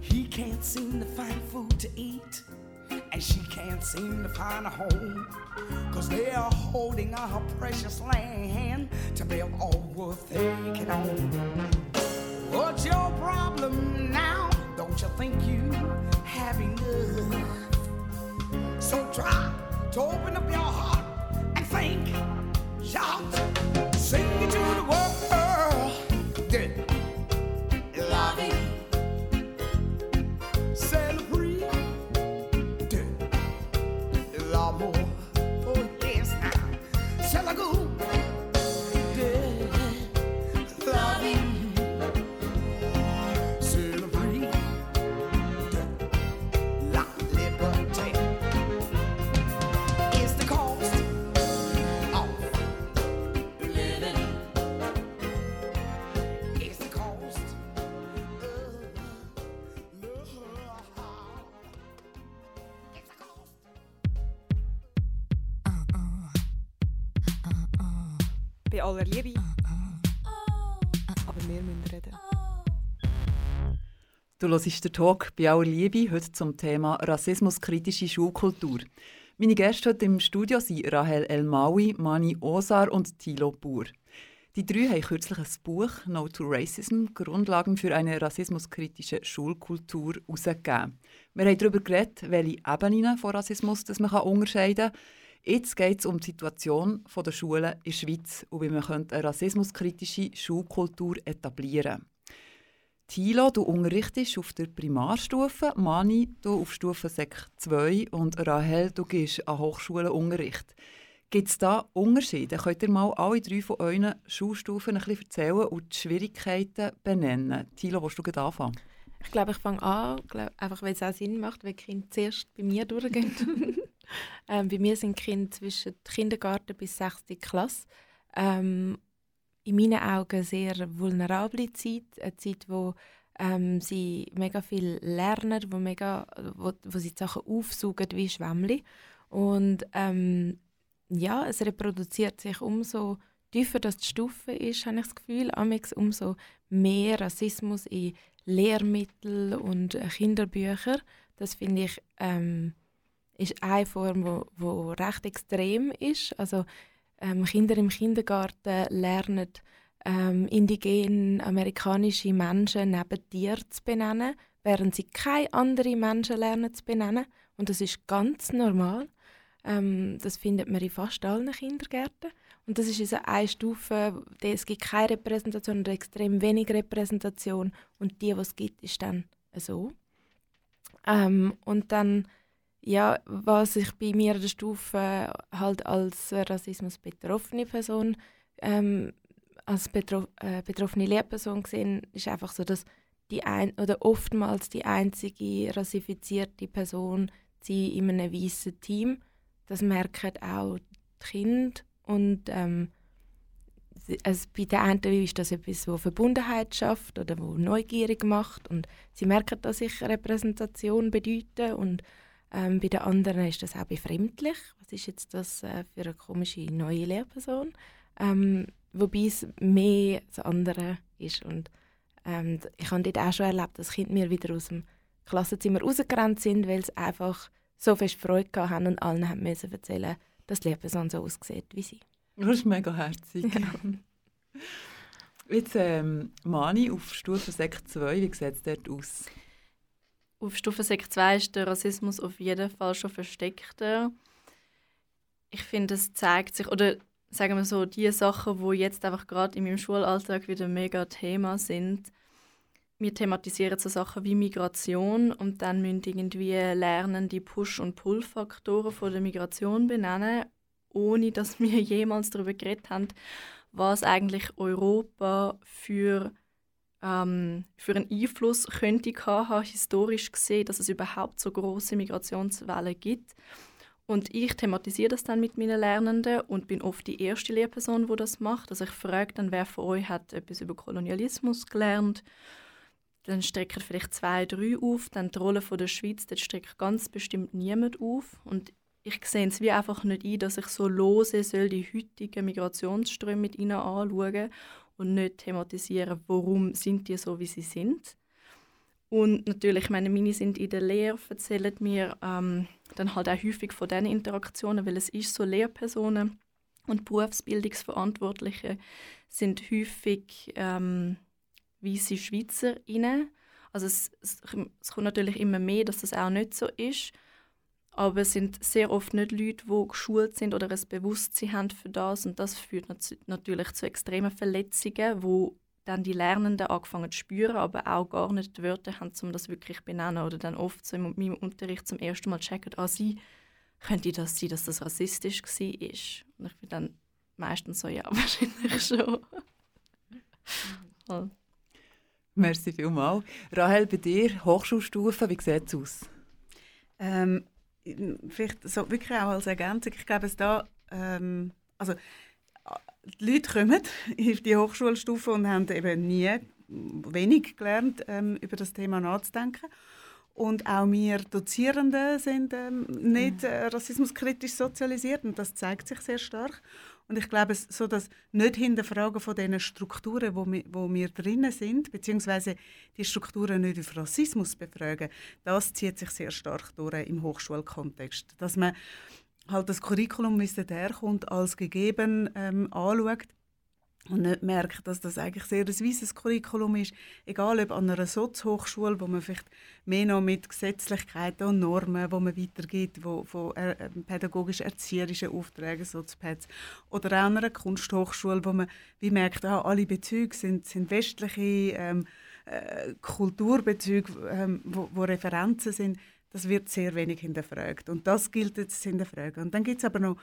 He can't seem to find food to eat, and she can't seem to find a home. Cause they are holding our precious land to build all worth taking on. What's your problem now? Don't you think you have enough? So try to open up your heart. 样。Aller Liebe. Aber wir müssen reden. Du hörst den Talk bei aller Liebe heute zum Thema rassismuskritische Schulkultur. Meine Gäste heute im Studio sind Rahel Elmaui, Mani Osar und Thilo Buhr. Die drei haben kürzlich ein Buch «No to Racism – Grundlagen für eine rassismuskritische Schulkultur» herausgegeben. Wir haben darüber geredet, welche Ebenen von Rassismus das man unterscheiden kann. Jetzt geht es um die Situation der Schulen in der Schweiz und wie man eine rassismuskritische Schulkultur etablieren könnte. Thilo, du unterrichtest auf der Primarstufe, Mani, du auf Stufe Sek 2 und Rahel, du gehst an Hochschulen Unterricht. Gibt es da Unterschiede? Könnt ihr mal alle drei von euren Schulstufen ein bisschen erzählen und die Schwierigkeiten benennen? Thilo, willst du gleich anfangen? Ich glaube, ich fange an, glaub, einfach weil es auch Sinn macht, wenn die Kinder zuerst bei mir durchgehen. ähm, bei mir sind Kinder zwischen Kindergarten bis 6. Klasse. Ähm, in meinen Augen eine sehr vulnerable Zeit, eine Zeit, wo ähm, sie mega viel lernen, wo, mega, wo, wo sie die Sachen aufsaugen wie Schwämmli. Und ähm, ja, es reproduziert sich umso tiefer das die Stufe ist, habe ich das Gefühl, amix umso mehr Rassismus in Lehrmittel und äh, Kinderbücher. Das finde ich ähm, ist eine Form, wo, wo recht extrem ist. Also ähm, Kinder im Kindergarten lernen ähm, indigene amerikanische Menschen neben Tieren zu benennen, während sie keine anderen Menschen lernen zu benennen. Und das ist ganz normal. Ähm, das findet man in fast allen Kindergärten. Und das ist also eine Stufe, es gibt keine Repräsentation oder extrem wenig Repräsentation. Und die, was es gibt, ist dann so. Ähm, und dann, ja, was ich bei mir an der Stufe halt als Rassismus betroffene Person, ähm, als betro äh, betroffene Lehrperson gesehen, ist einfach so, dass die ein oder oftmals die einzige rassifizierte Person sie in einem weißen Team. Das merken auch die Kinder und ähm, also bei den einen ist das etwas, das Verbundenheit schafft oder wo neugierig macht und sie merken, dass ich Repräsentation bedeute und ähm, bei den anderen ist das auch befremdlich. Was ist jetzt das äh, für eine komische neue Lehrperson? Ähm, wobei es mehr das andere ist und ähm, ich habe dort auch schon erlebt, dass Kinder mir wieder aus dem Klassenzimmer rausgerannt sind, weil es einfach so fest Freude haben und allen haben müssen erzählen, dass die Lehrperson so aussieht wie sie. Das ist mega herzig. Ja. Jetzt ähm, Mani auf Stufe Sek 2, wie sieht es dort aus? Auf Stufe Sek 2 ist der Rassismus auf jeden Fall schon versteckter. Ich finde, es zeigt sich, oder sagen wir so, die Sachen, die jetzt einfach gerade in meinem Schulalltag wieder mega Thema sind. Wir thematisieren so Sachen wie Migration und dann müssen irgendwie lernen die Push- und Pull-Faktoren von der Migration benennen, ohne dass wir jemals darüber geredet haben, was eigentlich Europa für, ähm, für einen Einfluss könnte haben, historisch gesehen, dass es überhaupt so große Migrationswellen gibt. Und ich thematisiere das dann mit meinen Lernenden und bin oft die erste Lehrperson, die das macht. Also ich frage dann, wer von euch hat etwas über Kolonialismus gelernt. Dann strecken vielleicht zwei, drei auf. Dann die Rolle von der Schweiz, dort streckt ganz bestimmt niemand auf. Und ich sehe es wie einfach nicht ein, dass ich so lose soll die heutigen Migrationsströme mit ihnen anschauen und nicht thematisieren, warum sind die so, wie sie sind. Und natürlich, meine Mini sind in der Lehre, erzählen mir ähm, dann halt auch häufig von diesen Interaktionen, weil es ist so Lehrpersonen und Berufsbildungsverantwortliche sind häufig ähm, weisse SchweizerInnen. Also es, es, es kommt natürlich immer mehr, dass das auch nicht so ist. Aber es sind sehr oft nicht Leute, die geschult sind oder ein Bewusstsein haben für das. Und das führt nat natürlich zu extremen Verletzungen, wo dann die Lernenden angefangen zu spüren, aber auch gar nicht die Wörter haben, um das wirklich zu benennen. Oder dann oft so in meinem Unterricht zum ersten Mal checken, ah, sie, könnte das sein, dass das rassistisch war? Und ich bin dann meistens so, ja, wahrscheinlich schon. Voll. Merci vielmals. Rahel, bei dir, Hochschulstufe, wie sieht es aus? Ähm, vielleicht so wirklich auch als Ergänzung, ich glaube, es da, ähm, also die Leute kommen auf die Hochschulstufe und haben eben nie wenig gelernt, ähm, über das Thema nachzudenken. Und auch wir Dozierenden sind ähm, nicht äh, rassismuskritisch sozialisiert und das zeigt sich sehr stark. Und ich glaube, so das nicht hinterfragen von den Strukturen, wo wir, wo wir drinnen sind, beziehungsweise die Strukturen nicht auf Rassismus befragen, das zieht sich sehr stark durch im Hochschulkontext. Dass man halt das Curriculum, wie es herkommt, als gegeben ähm, anschaut und nicht merkt, dass das eigentlich sehr ein weises Curriculum ist, egal ob an einer Sozialhochschule, wo man vielleicht mehr noch mit Gesetzlichkeiten und Normen, wo man weitergeht, wo von äh, pädagogisch-erzieherischen Aufträgen Sozpads, oder auch an einer Kunsthochschule, wo man wie merkt, ah, alle Bezüge sind, sind westliche ähm, äh, Kulturbezüge, ähm, wo, wo Referenzen sind, das wird sehr wenig hinterfragt. Und das gilt zu hinterfragen. Und dann gibt es aber noch,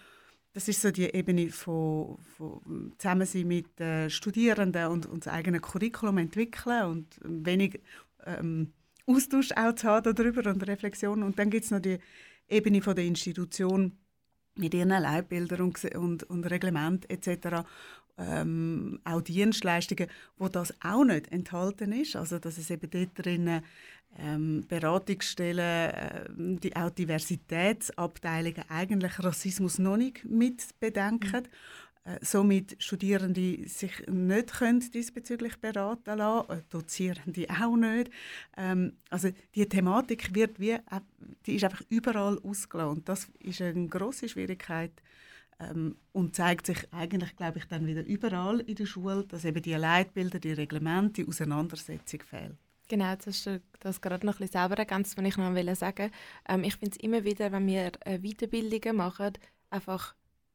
das ist so die Ebene von, von Zusammensein mit äh, Studierenden und, und das eigene Curriculum entwickeln und wenig ähm, Austausch auch zu haben darüber und Reflexion. Und dann gibt es noch die Ebene von der Institution mit ihren Leitbildern und, und, und Reglement etc. Ähm, auch Dienstleistungen, wo das auch nicht enthalten ist. Also dass es eben dort drinnen ähm, Beratungsstellen, äh, die, auch Diversitätsabteilungen eigentlich Rassismus noch nicht mit bedenken. Mhm. Äh, somit Studierende sich nicht können diesbezüglich beraten lassen, äh, Dozierende auch nicht. Ähm, also die Thematik wird wie, äh, die ist einfach überall ausgelassen. Das ist eine große Schwierigkeit ähm, und zeigt sich eigentlich, glaube ich, dann wieder überall in der Schule, dass eben die Leitbilder, die Reglemente, die Auseinandersetzung fehlen. Genau, jetzt hast du das gerade noch ein bisschen selber ergänzt, was ich noch sagen wollte. Ähm, ich finde es immer wieder, wenn wir äh, Weiterbildungen machen, einfach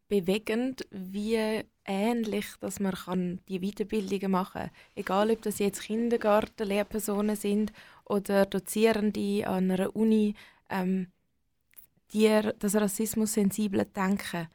bewegend, wie ähnlich dass man kann die Weiterbildungen machen kann. Egal, ob das jetzt Kindergarten-Lehrpersonen sind oder Dozierende an einer Uni, ähm, die, das rassismus-sensible Denken,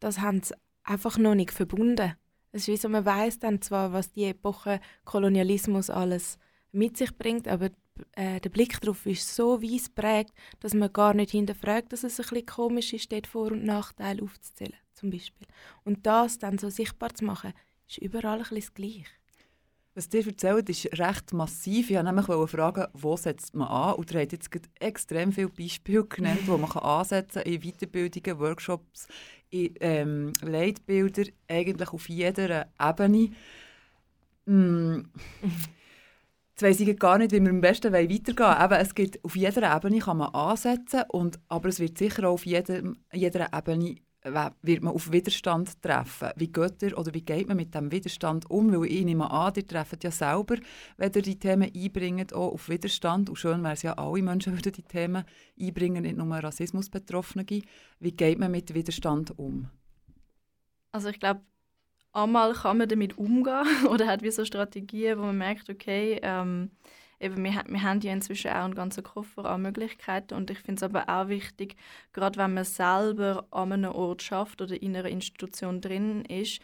das haben sie einfach noch nicht verbunden. Es ist wie so, man weiß dann zwar, was die Epoche Kolonialismus alles mit sich bringt, aber äh, der Blick darauf ist so weiss prägt, dass man gar nicht hinterfragt, dass es ein bisschen komisch ist, dort Vor- und Nachteile aufzuzählen, zum Beispiel. Und das dann so sichtbar zu machen, ist überall ein bisschen das Gleiche. Was dir erzählt, ist recht massiv. Ich wollte nämlich fragen, wo setzt man an? Und ihr habt jetzt extrem viele Beispiele genannt, wo man ansetzen kann in Weiterbildungen, Workshops, in ähm, Leitbilder, eigentlich auf jeder Ebene. Mm. Weiss ich gar nicht, wie wir am besten weitergehen wollen. Eben, es gibt, auf jeder Ebene kann man ansetzen, und, aber es wird sicher auch auf jedem, jeder Ebene äh, wird man auf Widerstand treffen. Wie geht ihr oder wie geht man mit dem Widerstand um? Weil ich nehme an, ihr trefft ja selber, wenn ihr die Themen einbringt, auch auf Widerstand. Und schön wäre es ja, alle Menschen würden die Themen einbringen, nicht nur Rassismus-Betroffene. Wie geht man mit Widerstand um? Also ich glaube, einmal kann man damit umgehen oder hat wie so Strategien, wo man merkt, okay, ähm, eben, wir, wir haben ja inzwischen auch einen ganzen Koffer an Möglichkeiten und ich finde es aber auch wichtig, gerade wenn man selber an einem Ort schafft oder in einer Institution drin ist,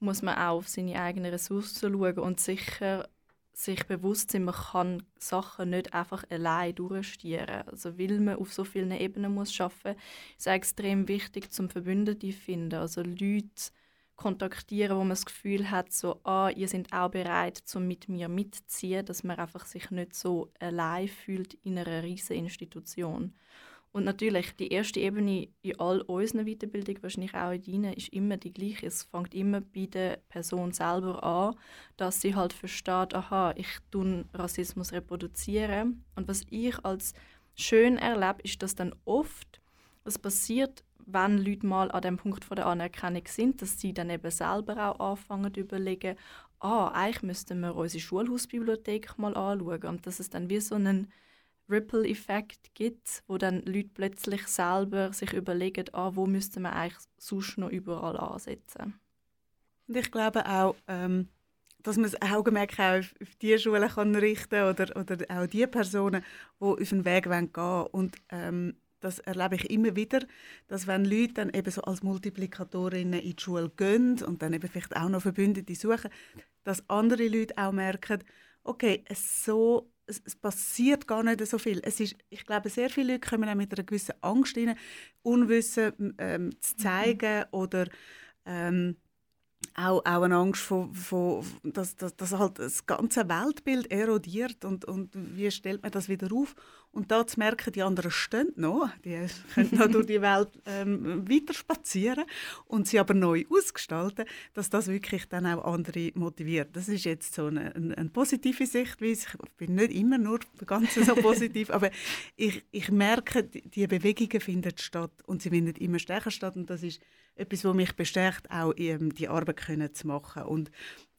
muss man auch auf seine eigenen Ressourcen schauen und sicher sich bewusst sein, man kann Sachen nicht einfach allein durchstieren. Also weil man auf so vielen Ebenen muss muss, ist es extrem wichtig, zum Verbündete zu finden. Also Leute kontaktieren, wo man das Gefühl hat, so, ah, ihr seid auch bereit, um mit mir mitzuziehen, dass man einfach sich nicht so allein fühlt in einer riesigen Institution. Und natürlich, die erste Ebene in all unseren Weiterbildungen, wahrscheinlich auch in deinen, ist immer die gleiche. Es fängt immer bei der Person selber an, dass sie halt versteht, aha, ich tue Rassismus reproduzieren. Und was ich als schön erlebe, ist, dass dann oft, was passiert, wenn Leute mal an dem Punkt von der Anerkennung sind, dass sie dann eben selber auch anfangen zu überlegen, ah, eigentlich müssten wir unsere Schulhausbibliothek mal anschauen. Und dass es dann wie so einen Ripple-Effekt gibt, wo dann Leute plötzlich selber sich überlegen, ah, wo müsste man eigentlich sonst noch überall ansetzen. Und ich glaube auch, ähm, dass man das Augenmerk auch auf, auf die Schulen kann richten oder, oder auch die Personen, die auf den Weg gehen wollen. Und ähm, das erlebe ich immer wieder, dass wenn Leute dann eben so als Multiplikatorinnen in die Schule gehen und dann eben vielleicht auch noch Verbündete suchen, dass andere Leute auch merken, okay, es, so, es, es passiert gar nicht so viel. Es ist, ich glaube, sehr viele Leute kommen auch mit einer gewissen Angst rein, Unwissen ähm, zu zeigen mhm. oder ähm, auch, auch eine Angst, von, von, dass, dass, dass halt das ganze Weltbild erodiert und, und wie stellt man das wieder auf? Und da zu merken, die anderen stehen noch, die können noch durch die Welt ähm, weiter spazieren und sie aber neu ausgestalten, dass das wirklich dann auch andere motiviert. Das ist jetzt so eine, eine, eine positive Sichtweise. Ich bin nicht immer nur ganz so positiv, aber ich, ich merke, die Bewegungen finden statt und sie finden immer stärker statt und das ist etwas, was mich bestärkt, auch ähm, die Arbeit können zu machen und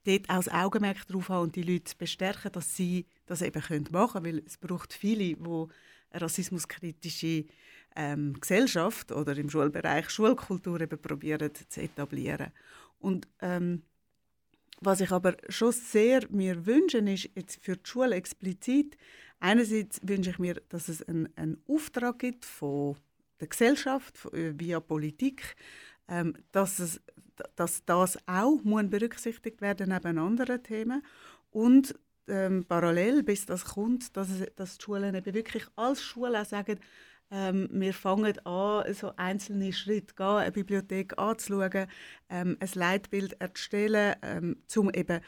dort auch das Augenmerk darauf haben und die Leute bestärken, dass sie das eben machen können, weil es braucht viele, die eine rassismuskritische ähm, Gesellschaft oder im Schulbereich Schulkultur eben probieren zu etablieren. Und ähm, was ich aber schon sehr mir wünsche, ist jetzt für die Schule explizit, einerseits wünsche ich mir, dass es einen, einen Auftrag gibt von der Gesellschaft, äh, via Politik, ähm, dass, es, dass das auch muss berücksichtigt werden neben anderen Themen. Und ähm, parallel, bis das kommt, dass, dass die Schulen eben wirklich als Schule sagen, ähm, wir fangen an, so einzelne Schritte gehen, eine Bibliothek anzuschauen, ähm, ein Leitbild erstellen, ähm, um eben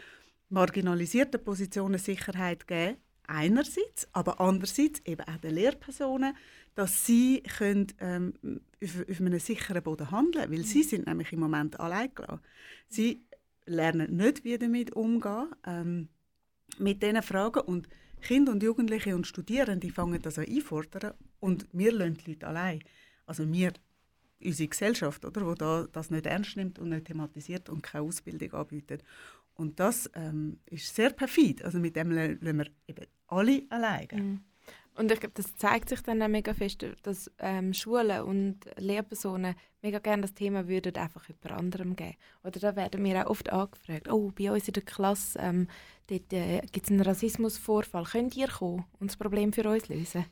marginalisierten Positionen Sicherheit zu geben, einerseits, aber andererseits eben auch den Lehrpersonen, dass sie können, ähm, auf, auf einem sicheren Boden handeln können, weil sie mhm. sind nämlich im Moment allein gelassen. Sie lernen nicht, wie damit umgehen ähm, mit diesen Fragen und Kinder und Jugendliche und Studierende fangen das an einfordern und wir lassen die Leute allein. Also wir, unsere Gesellschaft, oder, wo da, das nicht ernst nimmt und nicht thematisiert und keine Ausbildung anbietet. Und das ähm, ist sehr perfid. Also mit dem lassen wir eben alle alleine. Mhm. Und ich glaube, das zeigt sich dann auch mega fest, dass ähm, Schulen und Lehrpersonen mega gerne das Thema würden einfach über anderem geben. Oder da werden wir auch oft angefragt, oh, bei uns in der Klasse ähm, äh, gibt es einen Rassismusvorfall, könnt ihr kommen und das Problem für uns lösen?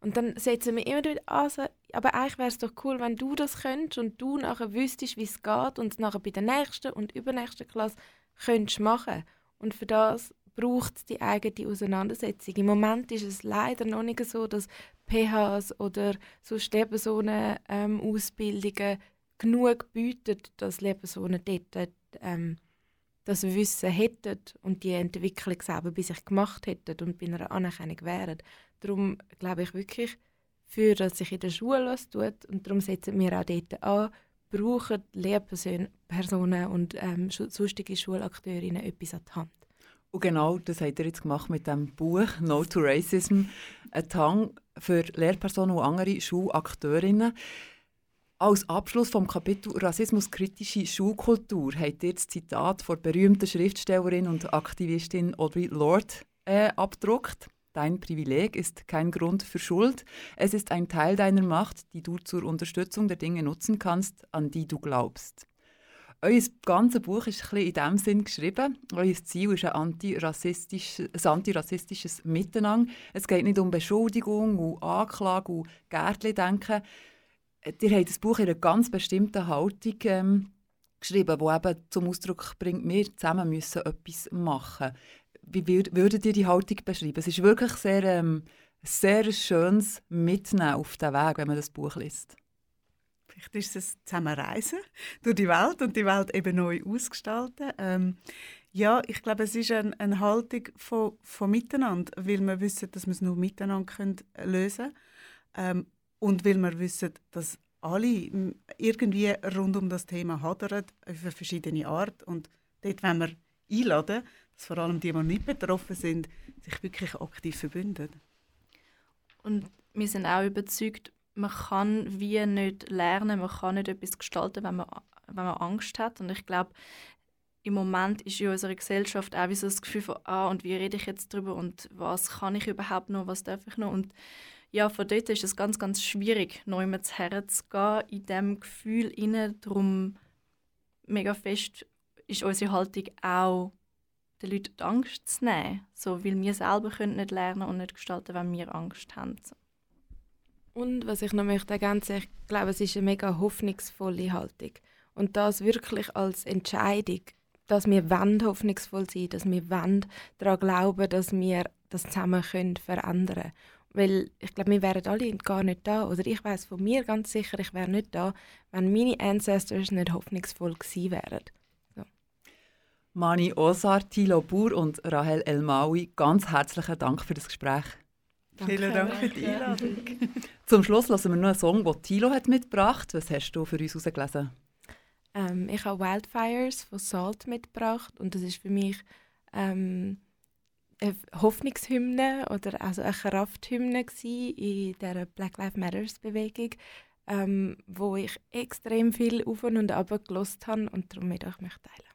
Und dann setzen wir immer wieder an, so, aber eigentlich wäre es doch cool, wenn du das könntest und du nachher wüsstest, wie es geht und es nachher bei der nächsten und übernächsten Klasse könntest machen. Und für das braucht es die eigene Auseinandersetzung. Im Moment ist es leider noch nicht so, dass PHs oder so Lehrpersonen ähm, genug bieten, dass Lehrpersonen dort ähm, das Wissen hätten und die Entwicklung selber bei sich gemacht hätten und bei einer Anerkennung wären. Darum glaube ich wirklich, für dass sich in der Schule was tut und darum setzen wir auch dort an, brauchen Lehrpersonen und ähm, sonstige Schulakteurinnen etwas an die Hand. Und genau das habt ihr jetzt gemacht mit dem Buch «No to Racism», ein Tang für Lehrpersonen und andere Schulakteurinnen. Als Abschluss vom Kapitel «Rassismuskritische Schulkultur» habt ihr das Zitat von der berühmten Schriftstellerin und Aktivistin Audre Lorde äh, abgedruckt. Dein Privileg ist kein Grund für Schuld. Es ist ein Teil deiner Macht, die du zur Unterstützung der Dinge nutzen kannst, an die du glaubst. Euer ganzes Buch ist ein bisschen in diesem Sinn geschrieben. Euer Ziel ist ein, antirassistisches, ein antirassistisches Miteinander. Es geht nicht um Beschuldigung und Anklage und Gärtchen-Denken. Ihr habt das Buch in einer ganz bestimmten Haltung ähm, geschrieben, die eben zum Ausdruck bringt, wir zusammen müssen etwas machen. Wie würdet ihr die Haltung beschreiben? Es ist wirklich sehr, ähm, sehr schönes Mitnehmen auf den Weg, wenn man das Buch liest. Vielleicht ist es Zusammenreisen durch die Welt und die Welt eben neu ausgestalten. Ähm, ja, ich glaube, es ist eine, eine Haltung von, von Miteinander, weil wir wissen, dass wir es nur miteinander können lösen können. Ähm, und weil wir wissen, dass alle irgendwie rund um das Thema hadern, auf eine verschiedene Art. Und dort wenn wir einladen, dass vor allem die, die nicht betroffen sind, sich wirklich aktiv verbünden. Und wir sind auch überzeugt, man kann wie nicht lernen, man kann nicht etwas gestalten, wenn man, wenn man Angst hat. Und ich glaube, im Moment ist in unserer Gesellschaft auch wie so das Gefühl von, ah, und wie rede ich jetzt darüber und was kann ich überhaupt noch, was darf ich noch? Und ja, von dort ist es ganz, ganz schwierig, neu zu herzugehen, in diesem Gefühl innen. Darum mega fest ist unsere Haltung auch, den Leuten die Angst zu nehmen. So, weil wir selber können nicht lernen und nicht gestalten, wenn wir Angst haben. Und was ich noch möchte ergänzen, ich glaube, es ist eine mega hoffnungsvolle Haltung. Und das wirklich als Entscheidung, dass wir wollen hoffnungsvoll sein, dass wir wollen daran glauben, dass wir das zusammen können verändern. Weil ich glaube, wir wären alle gar nicht da. Oder ich weiß von mir ganz sicher, ich wäre nicht da, wenn meine Ancestors nicht hoffnungsvoll gewesen wären. So. Mani Osar, Thilo Bur und Rahel Elmaui, ganz herzlichen Dank für das Gespräch. Danke. Vielen Dank für die Einladung. Zum Schluss lassen wir noch einen Song, den Thilo hat mitgebracht. Was hast du für uns herausgelesen? Ähm, ich habe Wildfires von Salt mitgebracht und das ist für mich ähm, eine Hoffnungshymne oder also eine Krafthymne in der Black Lives Matters Bewegung, ähm, wo ich extrem viel auf und ab gelost habe und darum mit euch möchte teilen.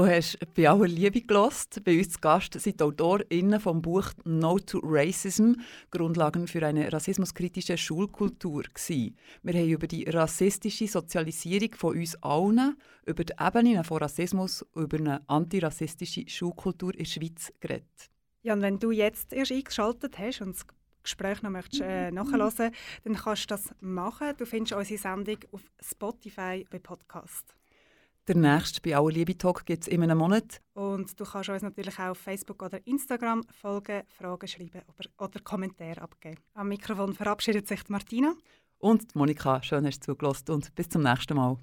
Du hast bei aller Liebe gelost. Bei uns zu Gast sind AutorInnen vom Buch No to Racism, Grundlagen für eine rassismuskritische Schulkultur. Gewesen. Wir haben über die rassistische Sozialisierung von uns allen, über die Ebenen von Rassismus und über eine antirassistische Schulkultur in der Schweiz geredet. Ja, und wenn du jetzt erst eingeschaltet hast und das Gespräch noch möchtest, äh, nachhören dann kannst du das machen. Du findest unsere Sendung auf Spotify bei Podcast. Der nächste bei Aller Liebe Talk gibt es in einem Monat. Und du kannst uns natürlich auch auf Facebook oder Instagram folgen, Fragen schreiben oder, oder Kommentare abgeben. Am Mikrofon verabschiedet sich Martina. Und Monika, schön hast du zugelassen und bis zum nächsten Mal.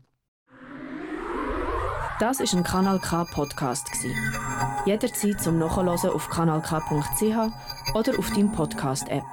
Das ist ein Kanal K Podcast Jederzeit zum Nachhören auf kanalk.ch oder auf deinem Podcast App.